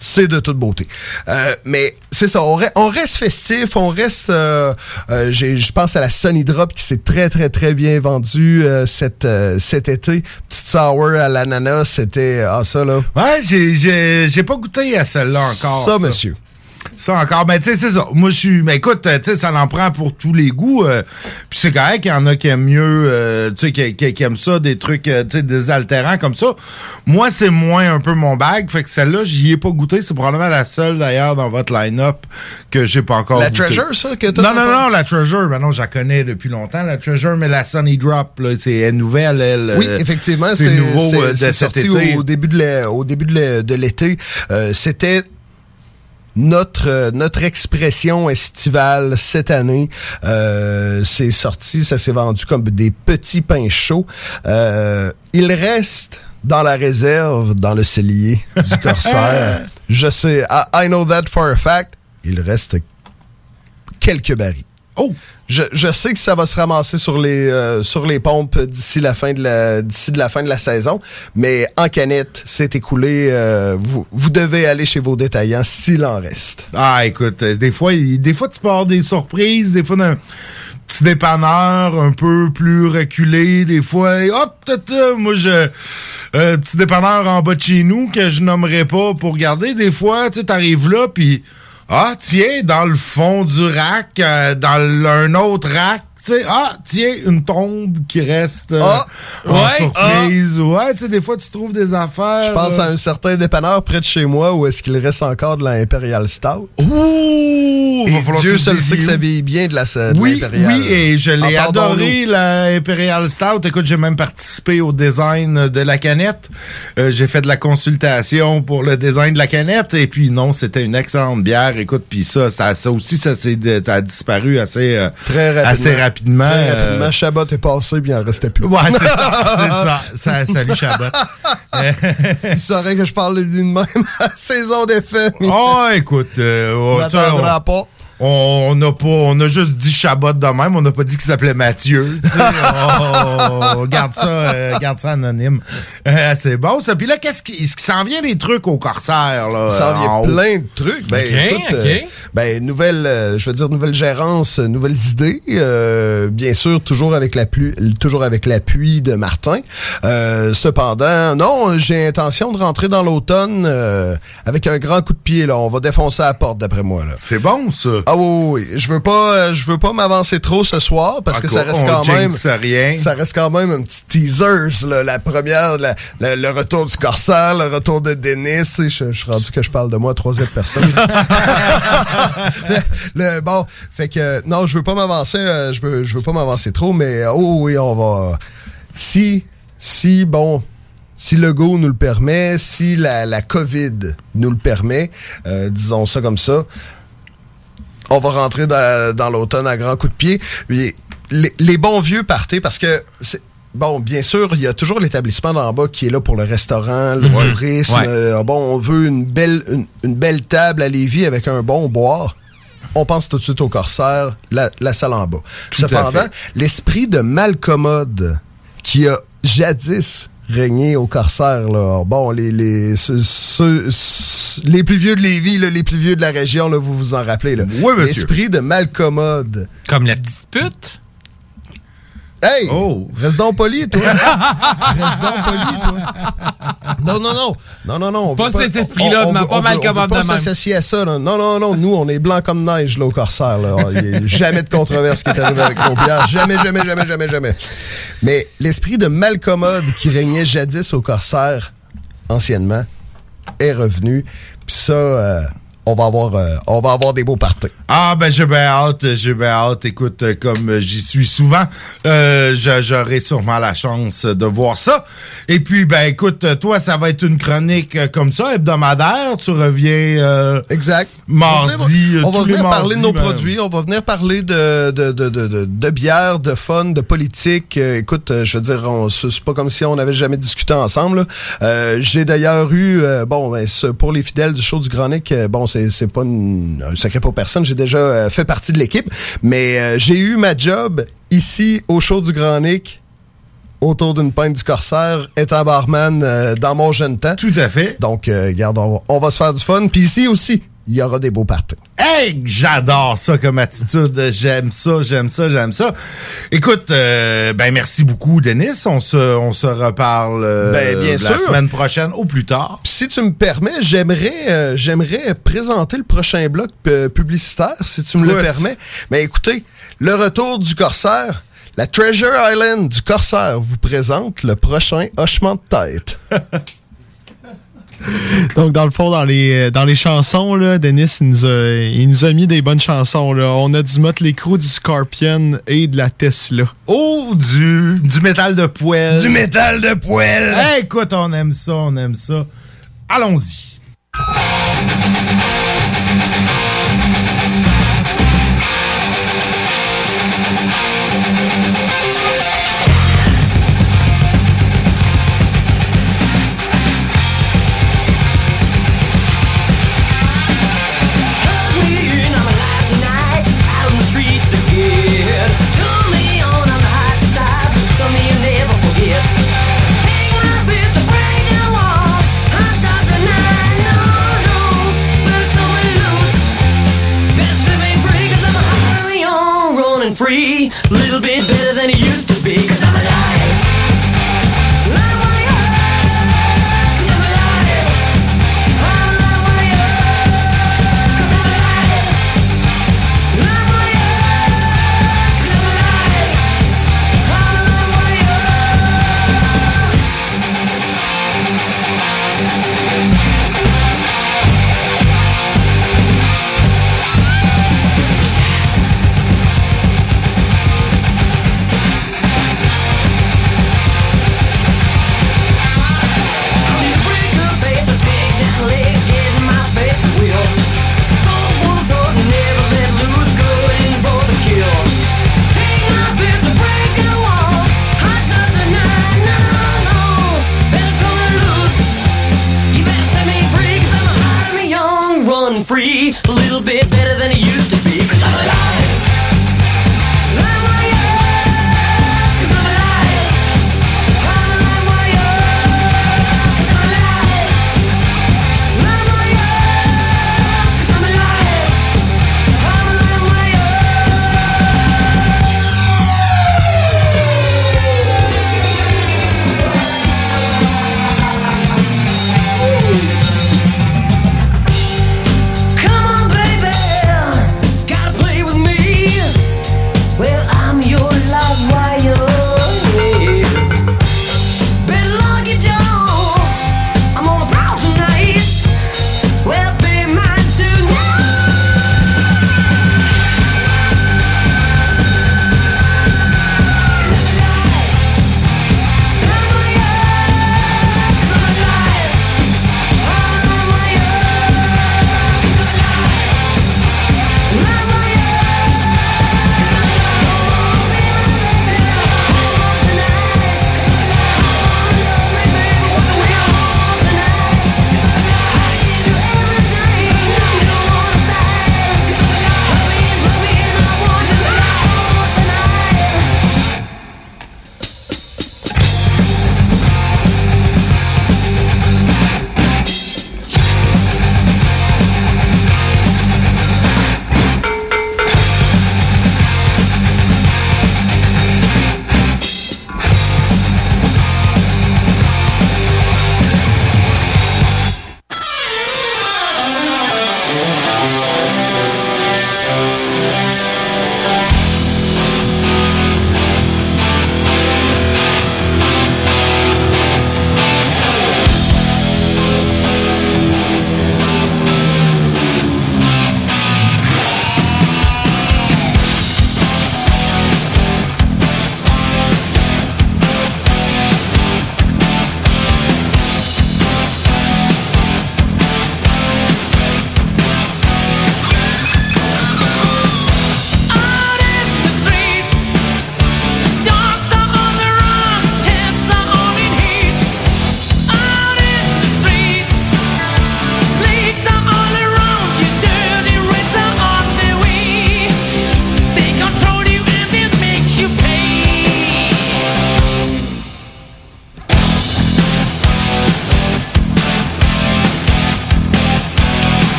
c'est de toute beauté. Euh, mais c'est ça, on, re- on reste festif, on reste... euh, euh, Je pense à la Sunny Drop qui s'est très, très, très bien vendue cet, cet été. Petite sour à l'ananas, c'était... Ah, ça, là. Ouais, j'ai pas goûté à celle-là encore. Ça, monsieur. Ça encore. Mais tu sais, c'est ça. Moi, je suis. Mais écoute, euh, tu sais, ça en prend pour tous les goûts. euh, Puis c'est correct qu'il y en a qui aiment mieux, euh, tu sais, qui, qui- qui aiment ça, des trucs, euh, tu sais, désaltérants comme ça. Moi, c'est moins un peu mon bag. Fait que celle-là, j'y ai pas goûté. C'est probablement la seule, d'ailleurs, dans votre line-up que j'ai pas encore La goûté. Treasure, ça, que t'as Non, non, non, la Treasure. Ben non, je la connais depuis longtemps, la Treasure. Mais la Sunny Drop, là, c'est elle est nouvelle, elle. Oui, euh, effectivement, c'est nouveau c'est- de c'est cet sorti été. au début de l'été. Euh, C'était notre euh, notre expression estivale cette année. Euh, c'est sorti, ça s'est vendu comme des petits pains chauds. Euh, il reste dans la réserve, dans le cellier du Corsaire. Je sais, I, I know that for a fact. Il reste quelques barils. Oh! Je, je sais que ça va se ramasser sur les euh, sur les pompes d'ici la fin de la d'ici de la fin de la saison, mais en canette, c'est écoulé. euh, vous, vous devez aller chez vos détaillants s'il en reste. Ah, écoute, euh, des fois, il- des fois, tu peux avoir des surprises, des fois, d'un petit dépanneur un peu plus reculé, des fois, et hop, tata, moi, je, euh, petit dépanneur en bas de chez nous que je nommerai pas pour regarder, des fois, tu sais, t'arrives là, puis ah, tiens, dans le fond du rack, euh, dans un autre rack, tu sais, ah, tiens, une tombe qui reste euh, Ah, en ouais, surprise. Ouais, tu sais, des fois, tu trouves des affaires. Je pense euh, à un certain dépanneur près de chez moi où est-ce qu'il reste encore de la Imperial Stout. Ouh! Et va Dieu seul sait que ça vieillit bien de la, de Oui, l'Imperial. oui, et je l'ai adoré, la Imperial Stout. Écoute, j'ai même participé au design de la canette. Euh, j'ai fait de la consultation pour le design de la canette. Et puis, non, c'était une excellente bière. Écoute, puis ça, ça, ça aussi, ça, ça a disparu assez, euh, Très rapidement. assez rapidement. Très Euh, rapidement, Chabot est passé puis il en restait plus. Ouais, c'est ça, c'est ça. Ça- Salut, Chabot. il saurait que je parle d'une même à saison d'effet. Oh, écoute, euh, oh, on- pas. On n'a pas, on a juste dit Chabot de même, on n'a pas dit qu'il s'appelait Mathieu. Oh, garde ça, euh, garde ça anonyme. Euh, c'est bon ça. Puis là, qu'est-ce qui, est-ce qu'il s'en vient des trucs au corsaire là Il s'en en vient haut? plein de trucs. Ben, écoute, euh, ben, nouvelle, je veux dire, nouvelle gérance, nouvelles idées. euh, bien sûr, toujours avec l'appui, toujours avec l'appui de Martin. Euh, cependant, non, j'ai intention de rentrer dans l'automne euh, avec un grand coup de pied. Là, on va défoncer la porte, d'après moi. Là. C'est bon ça. Ah oui, oui, je veux pas, euh, je veux pas m'avancer trop ce soir parce que ça reste quand même, rien. ça reste quand même un petit teaser, là, la première, la- la- le retour du corsaire, le retour de Denis. Je, je suis rendu que je parle de moi à troisième personne. le, bon, fait que non, je veux pas m'avancer, euh, je veux, je veux pas m'avancer trop, mais euh, oh oui, on va. Si, si, bon. Si le go nous le permet, si la, la COVID nous le permet, euh, disons ça comme ça, on va rentrer dans, dans l'automne à grands coups de pied. Les, les bons vieux partés, parce que c'est- Bon, bien sûr, il y a toujours l'établissement d'en bas qui est là pour le restaurant, le Mhm. tourisme. Ouais. Euh, bon, on veut une belle, une, une belle table à Lévis avec un bon boire. On pense tout de suite au Corsaire, la, la salle en bas. Tout Cependant, l'esprit de malcommode qui a jadis régné au Corsaire. Là. Bon, les, les, ceux- ceux- ceux- les plus vieux de Lévis, là, les plus vieux de la région, là, vous vous en rappelez. Là. Oui, monsieur. L'esprit de Malcommode. Comme la petite pute? Hey! Oh! Reste donc poli, toi! Reste donc poli, toi! Non, non, non! Non, non, non! on Pas cet esprit-là, on- on de ma- veut- pas on veut- Malcommode On veut pas s'associer à ça, là. Non, non, non! Nous, on est blanc comme neige, là, au Corsaire, là. Il y a jamais de controverse qui est arrivée avec nos bières. Jamais, jamais, jamais, jamais, jamais. Mais l'esprit de Malcommode qui régnait jadis au Corsaire, anciennement, est revenu. Puis ça, euh, on va avoir, euh, on va avoir des beaux parties. Ah ben j'ai bien hâte, j'ai bien hâte. Écoute, euh, comme euh, j'y suis souvent, euh, j'aurai sûrement la chance de voir ça. Et puis ben écoute, toi ça va être une chronique comme ça hebdomadaire. Tu reviens euh, exact mardi. On va venir parler de nos ben, produits, on va venir parler de, de, de, de, de, bière, de fun, de politique. Écoute, je veux dire, c'est pas comme si on n'avait jamais discuté ensemble. J'ai d'ailleurs eu, bon, ben, pour les fidèles du show du Granic, bon, c'est c'est pas une- un secret pour personne, j'ai déjà euh, fait partie de l'équipe, mais euh, j'ai eu ma job ici au show du Granic autour d'une pinte du Corsaire, étant barman euh, dans mon jeune temps. Tout à fait. Donc, euh, regarde, on, va- on va se faire du fun. Puis ici aussi, il y aura des beaux parties. Hey, j'adore ça comme attitude. J'aime ça, j'aime ça, j'aime ça. Écoute, euh, ben merci beaucoup, Denis. On se, on se reparle euh, Ben, bien la sûr. semaine prochaine ou plus tard. Si tu me permets, j'aimerais euh, j'aimerais présenter le prochain bloc publicitaire, si tu me le permets. Mais écoutez, le retour du Corsaire, la Treasure Island du Corsaire vous présente le prochain hochement de tête. Donc, dans le fond, dans les, dans les chansons, là, Denis, il nous, a, il nous a mis des bonnes chansons. Là. On a du Motley Crue, du Scorpion et de la Tesla. Oh, du, du métal de poêle. Du métal de poêle. Hey, écoute, on aime ça, on aime ça. Allons-y.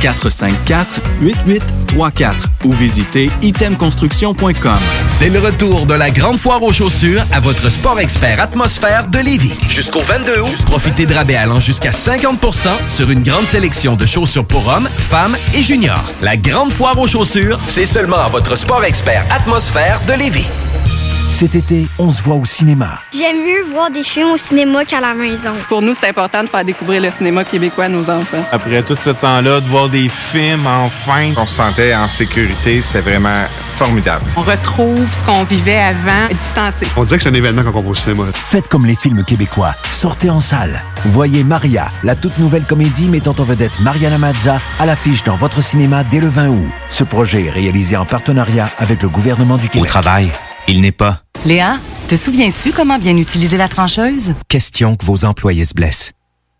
418-454-8834 ou visitez itemconstruction.com. C'est le retour de la grande foire aux chaussures à votre sport expert atmosphère de Lévis. Jusqu'au 22 août, profitez de rabais allant jusqu'à 50% sur une grande sélection de chaussures pour hommes, femmes et juniors. La grande foire aux chaussures, c'est seulement à votre sport expert atmosphère de Lévis. Cet été, on se voit au cinéma. J'aime mieux voir des films au cinéma qu'à la maison. Pour nous, c'est important de faire découvrir le cinéma québécois à nos enfants. Après tout ce temps-là, de voir des films, enfin, on se sentait en sécurité, c'est vraiment formidable. On retrouve ce qu'on vivait avant, distancé. On dirait que c'est un événement quand on va au cinéma. Faites comme les films québécois. Sortez en salle. Voyez Maria, la toute nouvelle comédie mettant en vedette Mariana Mazza à l'affiche dans votre cinéma dès le 20 août. Ce projet est réalisé en partenariat avec le gouvernement du Québec. Au travail, il n'est pas Léa, te souviens-tu comment bien utiliser la trancheuse? question que vos employés se blessent.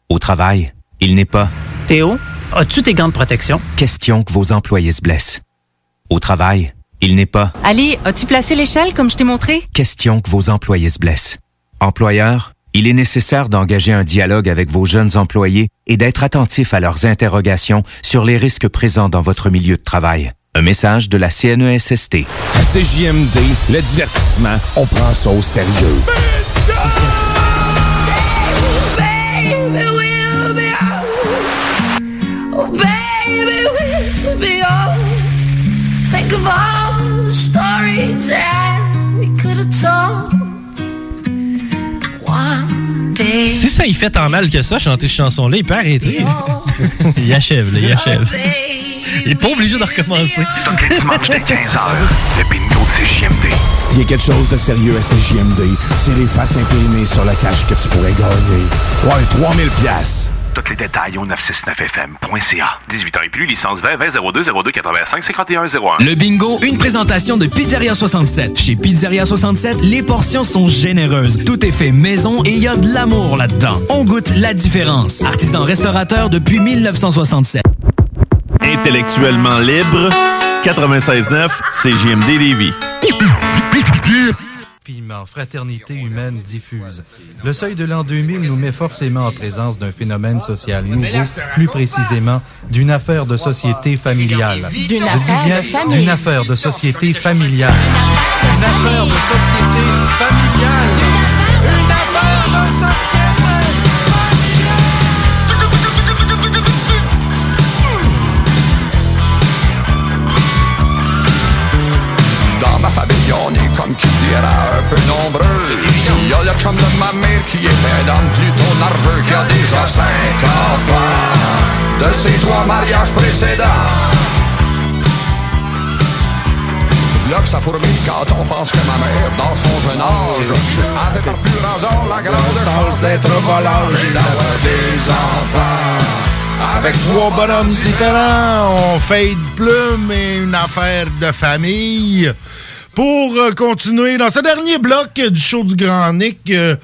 Au travail, il n'est pas Théo, as-tu tes gants de protection? question que vos employés se blessent. Au travail, il n'est pas Ali, as-tu placé l'échelle comme je t'ai montré? question que vos employés se blessent. Employeur, il est nécessaire d'engager un dialogue avec vos jeunes employés et d'être attentif à leurs interrogations sur les risques présents dans votre milieu de travail. Un message de la CNESST. À CJMD, le divertissement, on prend ça au sérieux. Oh. Si ça y fait tant mal que ça, chanter cette chanson-là, il peut arrêter. il achève, là, il achève. Il est pas obligé de recommencer. dimanche dès 15h, le bingo de CJMD. S'il y a quelque chose de sérieux à CJMD, c'est les faces imprimées sur la cache que tu pourrais gagner. Ouais, 3000 pièces. Tous les détails au 969fm.ca. 18 ans et plus, licence 20 20 02 02 85 51 01. Le bingo, une présentation de Pizzeria 67. Chez Pizzeria 67, les portions sont généreuses. Tout est fait maison et il y a de l'amour là-dedans. On goûte la différence. Artisan restaurateur depuis 1967. Intellectuellement libre, 96.9, CJMD Lévis. Piment, fraternité humaine diffuse. Le seuil de l'an 2000 nous met forcément en présence d'un phénomène social nouveau, plus précisément d'une affaire de société familiale. D'une Je dis affaire. D'une affaire de société familiale. Une affaire de société familiale. Une affaire de société Dans qui dirait un peu nombreux. Il y a le chum de ma mère qui est pédant, plutôt nerveux, qui a déjà cinq enfants. De ses trois mariages précédents. Là que ça fourmille quand on pense que ma mère, dans son jeune âge, avait par plus hasard la grande chance d'être volage et d'avoir des enfants. Avec trois bonhommes différents, on fait de plume et une affaire de famille. Pour euh, continuer dans ce dernier bloc du show du Grand Nick, euh,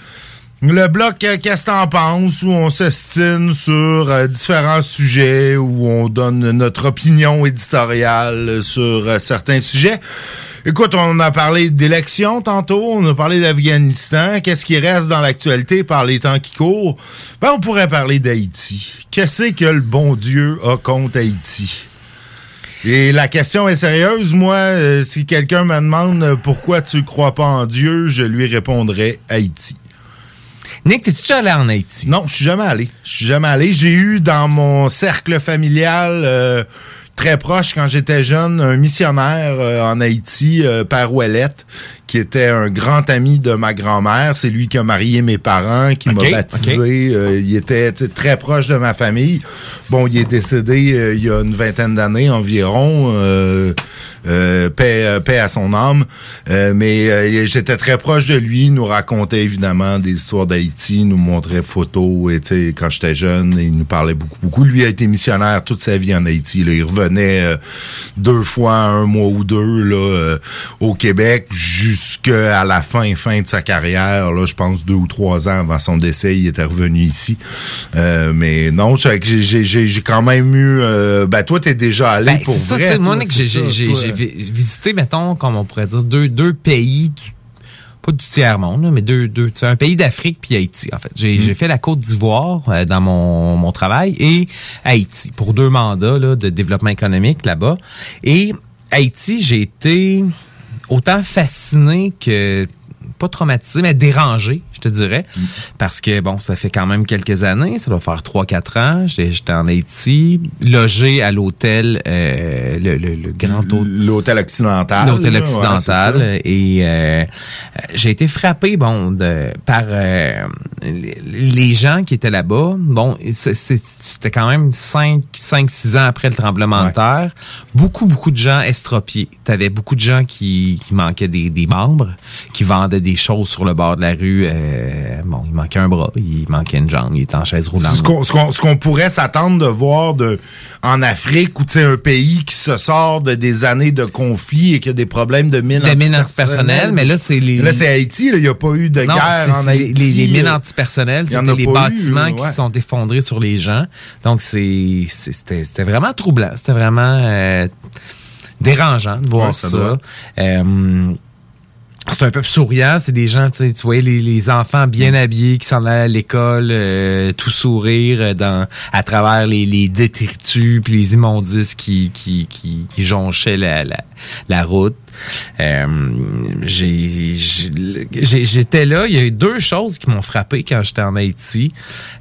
le bloc euh, Qu'est-ce que t'en penses, où on s'estime sur différents sujets, où on donne notre opinion éditoriale sur certains sujets. Écoute, on a parlé d'élections tantôt, on a parlé d'Afghanistan, qu'est-ce qui reste dans l'actualité par les temps qui courent? Ben, on pourrait parler d'Haïti. Qu'est-ce que le bon Dieu a contre Haïti? Et la question est sérieuse. Moi, euh, si quelqu'un me demande euh, pourquoi tu crois pas en Dieu, je lui répondrai Haïti. Nick, t'es-tu déjà allé en Haïti? Non, je suis jamais allé. Je suis jamais allé. J'ai eu dans mon cercle familial euh, très proche quand j'étais jeune un missionnaire euh, en Haïti, euh, Père Ouellette, qui était un grand ami de ma grand-mère. C'est lui qui a marié mes parents, qui m'a baptisé. Euh, il était très proche de ma famille. Bon, il est décédé euh, il y a une vingtaine d'années environ. Euh, paix, euh, paix à son âme. Euh, mais euh, j'étais très proche de lui. Il nous racontait évidemment des histoires d'Haïti, il nous montrait photos. Et tu sais, quand j'étais jeune, il nous parlait beaucoup, beaucoup. Lui a été missionnaire toute sa vie en Haïti. Là. Il revenait euh, deux fois, un mois ou deux là, euh, au Québec, jusqu'à la fin, fin de sa carrière. Là, je pense deux ou trois ans avant son décès, il était revenu ici. Euh, mais non, j'ai- j'ai j'ai- j'ai quand même eu. Euh, ben toi, t'es déjà allé Ben, pour c'est ça, vrai. c'est j'ai vi- visité, mettons, comme on pourrait dire, deux, deux pays, du- pas du tiers-monde, mais deux, deux, tu sais, un pays d'Afrique puis Haïti, en fait. J'ai Mm. j'ai fait la Côte d'Ivoire euh, dans mon, mon travail et Haïti pour deux mandats là, de développement économique là-bas. Et Haïti, j'ai été autant fasciné que pas traumatisé, mais dérangé, je te dirais. Parce que, bon, ça fait quand même quelques années, ça doit faire 3-4 ans. J'étais en Haïti, logé à l'hôtel, euh, le, le- le grand hôtel. L'hôtel occidental. L'hôtel ouais, occidental. et euh, j'ai été frappé, bon, de, par euh, les- gens qui étaient là-bas. Bon, c'était quand même 5, 5, 6 ans après le tremblement de terre. Beaucoup, beaucoup de gens estropiés. T'avais beaucoup de gens qui, qui manquaient des, des membres, qui vendaient des choses sur le bord de la rue. Euh, bon, il manquait un bras, il manquait une jambe, il était en chaise roulante. Ce qu'on, pourrait s'attendre de voir de, en Afrique, où tu sais, un pays qui se sort de des années de conflit et qui a des problèmes de mines mines antipersonnelles. antipersonnelles, mais là, c'est les- Là, c'est Haïti, il n'y a pas eu de Non, guerre en Haïti. Les, les mines euh, antipersonnelles, c'était a les eu, bâtiments qui se sont effondrés sur les gens. Donc, c'était vraiment troublant. C'était vraiment euh, dérangeant de voir Ouais, ça. Euh, c'est un peu souriant, c'est des gens, tu voyais les, les enfants bien Mm. habillés qui s'en allaient à l'école, euh, tout sourire euh, dans à travers les, les détritus puis les immondices qui qui, qui, qui jonchaient la, la, la route. Euh, j'étais là, il y a eu deux choses qui m'ont frappé quand j'étais en Haïti.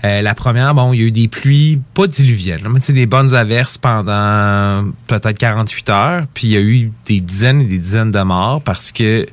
Euh, la première, bon, il y a eu des pluies pas diluviennes, mais sais, des bonnes averses pendant peut-être 48 heures, puis il y a eu des dizaines et des dizaines de morts parce que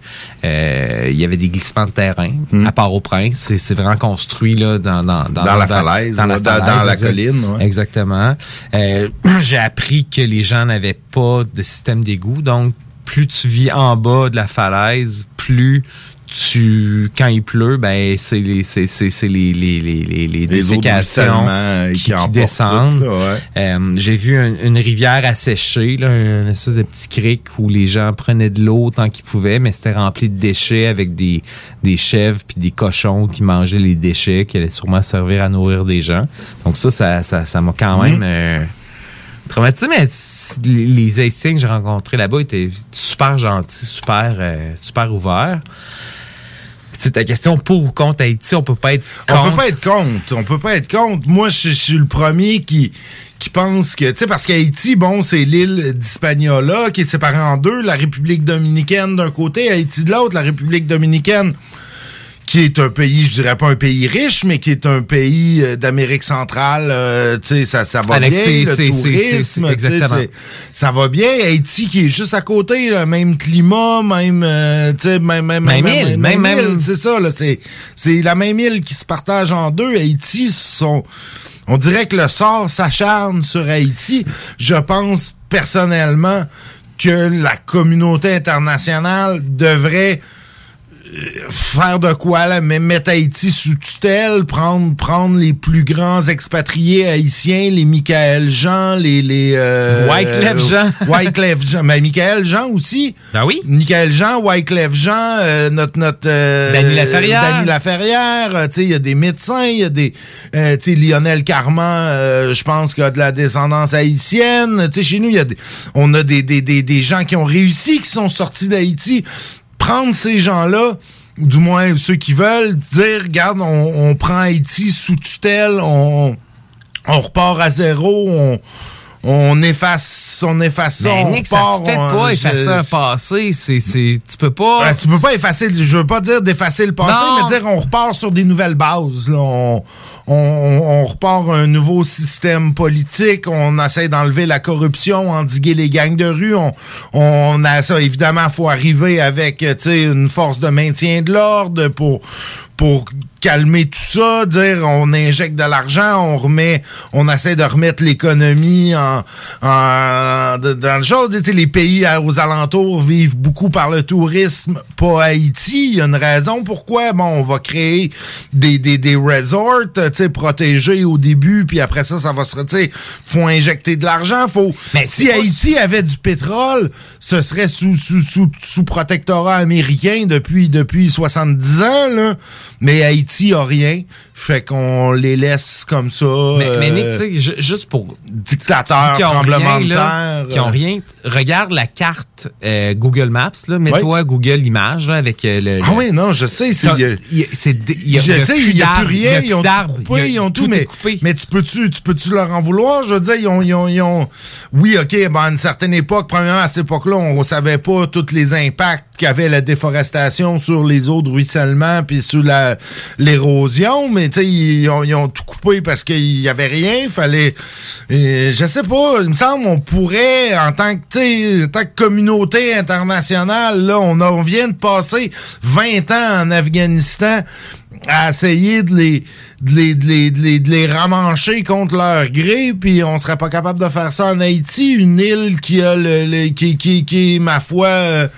euh, il y avait des glissements de terrain à Port-au-Prince. C'est c'est vraiment construit là dans dans Dans la falaise, dans- dans la colline, ouais. Exactement. Euh, J'ai appris que les gens n'avaient pas de système d'égout, donc plus tu vis en bas de la falaise, plus tu quand il pleut, ben c'est les c'est c'est c'est les les les les, défécations euh, qui, qui qui emportent descendent. ouais. Euh, J'ai vu un- une rivière asséchée, là, une espèce de petit cric où les gens prenaient de l'eau tant qu'ils pouvaient, mais c'était rempli de déchets avec des, des chèvres puis des cochons qui mangeaient les déchets, qui allaient sûrement servir à nourrir des gens. Donc ça, ça ça ça m'a quand même Mhm. euh, traumatisé, mais les, les Haïtiens que j'ai rencontrés là-bas étaient super gentils, super, euh, super ouverts. C'est ta question pour ou contre Haïti, on peut pas être On contre. peut pas être contre. On peut pas être contre. Moi, je, je suis le premier qui qui pense que, tu sais, parce qu'Haïti, bon, c'est l'île d'Hispaniola qui est séparée en deux, la République dominicaine d'un côté, Haïti de l'autre, la République dominicaine qui est un pays, je dirais pas un pays riche, mais qui est un pays euh, d'Amérique centrale, euh, tu sais, ça, ça va Avec bien, le tourisme, exactement. ça va bien. Haïti qui est juste à côté, là, même climat, même, euh, tu sais, même, même, Même île, même- même- île, c'est ça, là, c'est, c'est la même île qui se partage en deux. Haïti, sont, on dirait que le sort s'acharne sur Haïti. Je pense personnellement que la communauté internationale devrait faire de quoi là, mais mettre Haïti sous tutelle, prendre prendre les plus grands expatriés haïtiens, les Michael Jean, les les euh, Wyclef Jean. Wyclef Jean, mais Michael Jean aussi. Ben oui. Michael Jean, Wyclef Jean, euh, notre notre euh, Dany Laferrière. Euh, tu sais il y a des médecins, il y a des euh, tu sais Lionel Carman, euh, je pense qu'il a de la descendance haïtienne, tu sais chez nous il y a des, on a des, des des des gens qui ont réussi qui sont sortis d'Haïti prendre ces gens-là, ou du moins ceux qui veulent, dire, regarde, on, on prend Haïti sous tutelle, on, on repart à zéro, on, on efface, on efface ça, Mais on Nick, ça repart, se fait on- pas je- effacer un passé. C'est, c'est, tu peux pas. Ouais, tu peux pas effacer, je veux pas dire d'effacer le passé, Non. mais dire on repart sur des nouvelles bases. Là. On, on, on repart un nouveau système politique, on essaie d'enlever la corruption, endiguer les gangs de rue, on, on a ça, évidemment, faut arriver avec, euh, une force de maintien de l'ordre pour, pour calmer tout ça, dire on injecte de l'argent, on remet, on essaie de remettre l'économie en, en- dans le genre, tu sais, les pays aux alentours vivent beaucoup par le tourisme, pas Haïti. Il y a une raison pourquoi. Bon, on va créer des, des, des resorts, sais, protégés au début, puis après ça, ça va se, tu sais, faut injecter de l'argent, faut. si Haïti avait du pétrole, ce serait sous, sous, sous, sous protectorat américain depuis, depuis 70 ans, là. Mais Haïti a rien. Fait qu'on les laisse comme ça. Mais, mais Nick, euh, tu sais, ju- juste pour. tremblements rien, de terre. Qui ont euh, rien. Regarde la carte euh, Google Maps, là. Mets-toi Google Images, là, avec euh, le. Ah le- oui, non, je sais. c'est- je sais, il n'y a plus rien, ils ont tout coupé, ils ont tout, tout est mais, tu peux-tu tu peux-tu leur en vouloir? Je veux dire, ils ont, ils ont, ils ont- oui, OK, ben, à une certaine époque, premièrement, à cette époque-là, on ne savait pas tous les impacts qu'avait la déforestation sur les eaux de ruissellement puis sur l'érosion, mais ils ont, tout coupé parce qu'il y avait rien, fallait, euh, je sais pas, il me semble, on pourrait, en tant que, tant que communauté internationale, là, on, on vient de passer 20 ans en Afghanistan à essayer de les, de les, de les, de les, ramancher contre leur gré, puis on serait pas capable de faire ça en Haïti, une île qui a le, qui, qui, qui ma foi, euh,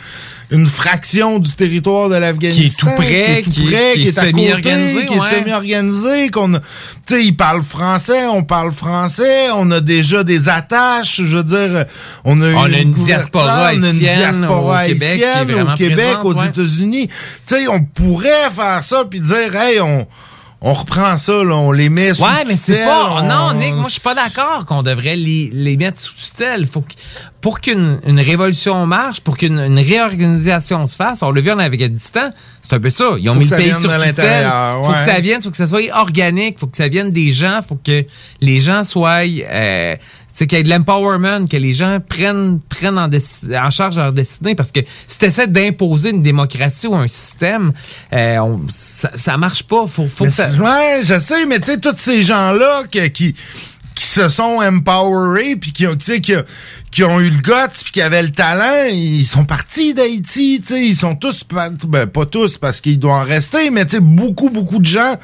une fraction du territoire de l'Afghanistan. Qui est tout près, qui- qui est à côté, semi-organisé, qui est semi-organisé, qu'on tu sais, ils parlent français, on parle français, on a déjà des attaches, je veux dire, on a, On a une diaspora on a une haïtienne diaspora au Québec qui est haïtienne au Québec, présente, aux ouais. États-Unis. Tu sais, on pourrait faire ça puis dire, hey, on, on reprend ça, là, on les met sous Ouais, mais c'est pas. on- Non, Nick, moi, je suis pas d'accord qu'on devrait les, les mettre sous tutelle. Faut que- pour qu'une une révolution marche, pour qu'une une réorganisation se fasse, on l'a vu en Afghanistan, c'est un peu ça. Ils ont Faut mis le pays sur tutelle. l'intérieur, Faut ouais. que ça vienne, faut que ça soit organique, faut que ça vienne des gens, faut que les gens soient. Euh, c'est qu'il y ait de l'empowerment, que les gens prennent, prennent en, en charge leur destinée. Parce que si tu essaies d'imposer une démocratie ou un système, euh, on- ça, ça marche pas. Faut, faut que ça. Ouais, je sais, mais tu sais, tous ces gens-là qui, qui se sont empowerés, puis qui ont, qui, qui ont eu le guts, puis qui avaient le talent, ils sont partis d'Haïti, ils sont tous, ben, pas tous, parce qu'il doit en rester, mais beaucoup, beaucoup de gens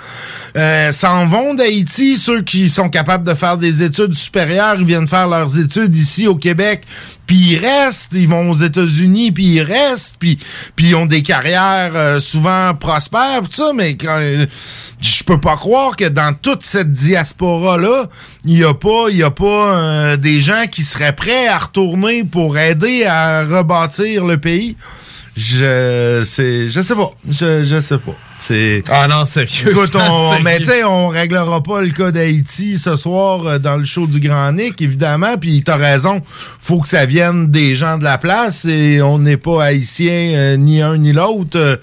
euh, s'en vont d'Haïti, ceux qui sont capables de faire des études supérieures, ils viennent faire leurs études ici au Québec, puis ils restent, ils vont aux États-Unis, puis ils restent, puis puis ils ont des carrières euh, souvent prospères, tout ça, mais quand, euh, je peux pas croire que dans toute cette diaspora là, il y a pas il y a pas euh, des gens qui seraient prêts à retourner pour aider à rebâtir le pays. Je c'est je sais pas, je je sais pas. C'est Ah non, sérieux. Écoute, on, Sérieux. mais tu sais, on réglera pas le cas d'Haïti ce soir euh, dans le show du Grand Nick, évidemment. Puis t'as raison, faut que ça vienne des gens de la place et on n'est pas haïtien euh, ni un ni l'autre. Euh,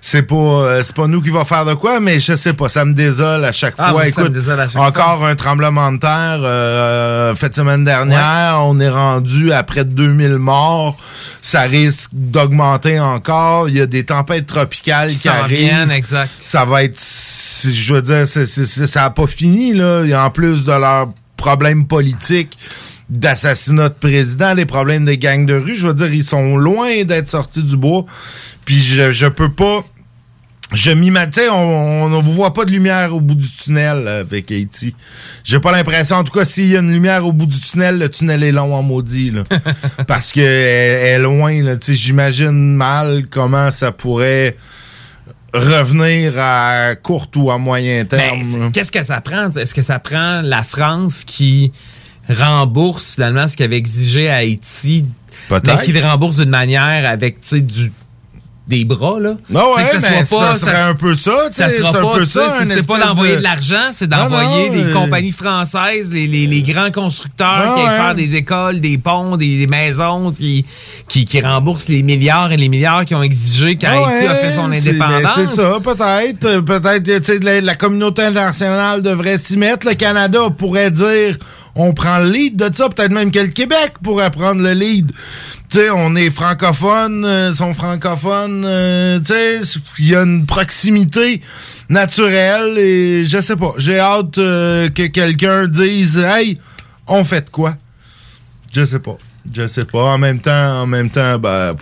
c'est pas, c'est pas nous qui va faire de quoi, mais je sais pas, ça me désole à chaque Ah, fois. Écoute, désole à chaque encore un tremblement de terre euh, fait semaine dernière, on est rendu à près de 2000 morts. Ça risque d'augmenter encore. Il y a des tempêtes tropicales Qui arrivent exact. ça va être, je veux dire, ça n'a pas fini, là. Et en plus de leurs problèmes politiques, d'assassinat de président, les problèmes des gangs de rue, je veux dire, ils sont loin d'être sortis du bois. Puis je, je peux pas, je m'imagine, on ne voit pas de lumière au bout du tunnel avec Haïti. J'ai pas l'impression, en tout cas, s'il y a une lumière au bout du tunnel, le tunnel est long en maudit, là. Parce que elle- elle est loin, là. Tu sais, j'imagine mal comment ça pourrait revenir à court ou à moyen Mais terme. qu'est-ce que ça prend? Est-ce que ça prend la France qui rembourse finalement ce qu'il avait exigé à Haïti, mais qui le rembourse d'une manière avec du des bras là. Ah ouais, C'est que ça mais soit pas, ça serait un peu ça, Ça sera un peu ça, c'est- pas d'envoyer de- de, l'argent, c'est Non, d'envoyer non, les euh, compagnies françaises, les, les, les grands constructeurs Ah qui ouais. faire des écoles, des ponts, des, des maisons, qui, qui, qui remboursent les milliards et les milliards qui ont exigé Ah a fait son indépendance. C'est ça, peut-être. Euh, Peut-être, tu sais, la, la communauté internationale devrait s'y mettre. Le Canada pourrait dire, on prend le lead de ça. Peut-être même que le Québec pourrait prendre le lead. Tu on est francophone, euh, sont francophones, euh, tu sais, il y a une proximité naturelle et je sais pas, j'ai hâte euh, que quelqu'un dise, hey, on fait quoi? Je sais pas, je sais pas. En même temps, en même temps, ben,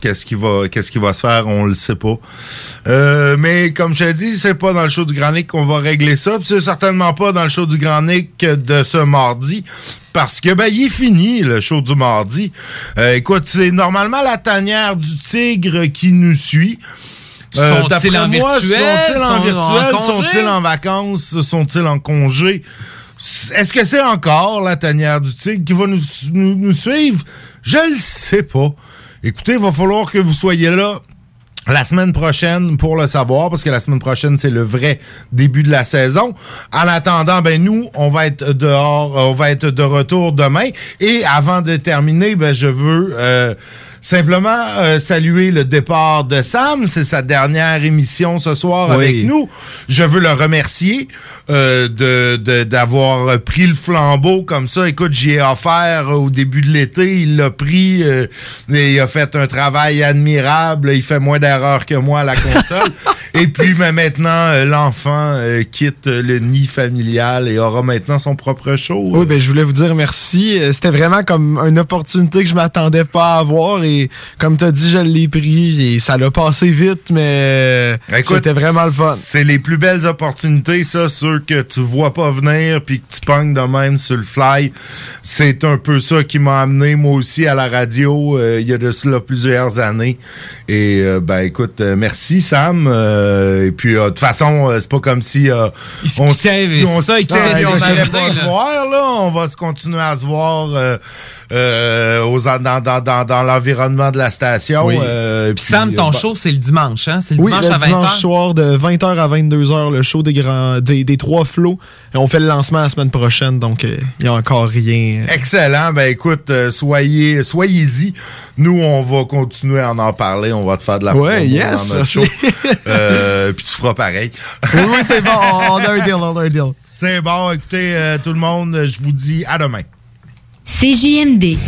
qu'est-ce qui va, qu'est-ce qui va se faire, on le sait pas. Euh, mais comme je t'ai dit, c'est pas dans le show du Grand qu'on va régler ça, c'est certainement pas dans le show du Grand de ce mardi. Parce que ben il est fini le show du mardi. Euh, écoute, c'est normalement la tanière du tigre qui nous suit. Euh, Sont-ils d'après en moi, virtuel? Sont-ils en virtuel? Sont-ils en vacances? Sont-ils en congé? Est-ce que c'est encore la tanière du tigre qui va nous, nous, nous suivre? Je le sais pas. Écoutez, il va falloir que vous soyez là la semaine prochaine pour le savoir, parce que la semaine prochaine, c'est le vrai début de la saison. En attendant, ben nous, on va être dehors, on va être de retour demain. Et avant de terminer, ben je veux euh, simplement euh, saluer le départ de Sam. C'est sa dernière émission ce soir Oui. avec nous. Je veux le remercier euh, de de- d'avoir pris le flambeau comme ça. Écoute, j'y ai offert au début de l'été. Il l'a pris. euh, et il a fait un travail admirable. Il fait moins d'erreurs que moi à la console. et puis, mais maintenant, euh, l'enfant euh, quitte le nid familial et aura maintenant son propre show. Oui, ben je voulais vous dire merci. Euh, C'était vraiment comme une opportunité que je m'attendais pas à avoir et comme tu as dit, je l'ai pris et ça l'a passé vite, mais euh, c'était vraiment le fun. C'est les plus belles opportunités, ça, que tu vois pas venir puis que tu pognes de même sur le fly. C'est un peu ça qui m'a amené, moi aussi, à la radio euh, il y a de cela plusieurs années. Et euh, ben écoute, euh, merci Sam. Euh, et puis de toute façon, c'est pas comme si on, on, ça, on allait invités, pas se voir là. On va se continuer à se voir. Euh, aux, dans, dans, dans, dans l'environnement de la station. Oui. Euh, Puis Sam, ton euh, show, c'est le dimanche, hein? C'est le Oui, dimanche le à 20h. dimanche soir de 20h à 22h, le show des grands des, des trois flots. Et on fait le lancement la semaine prochaine, donc euh, il y a encore rien. Excellent. Ben écoute, euh, soyez soyez-y. Nous, on va continuer à en parler. On va te faire de la Ouais, promo yes, dans notre merci. show. Euh, Puis tu feras pareil. Oui, oui, c'est bon, on a un deal, on a un deal. C'est bon. Écoutez, euh, tout le monde, je vous dis à demain. CJMD.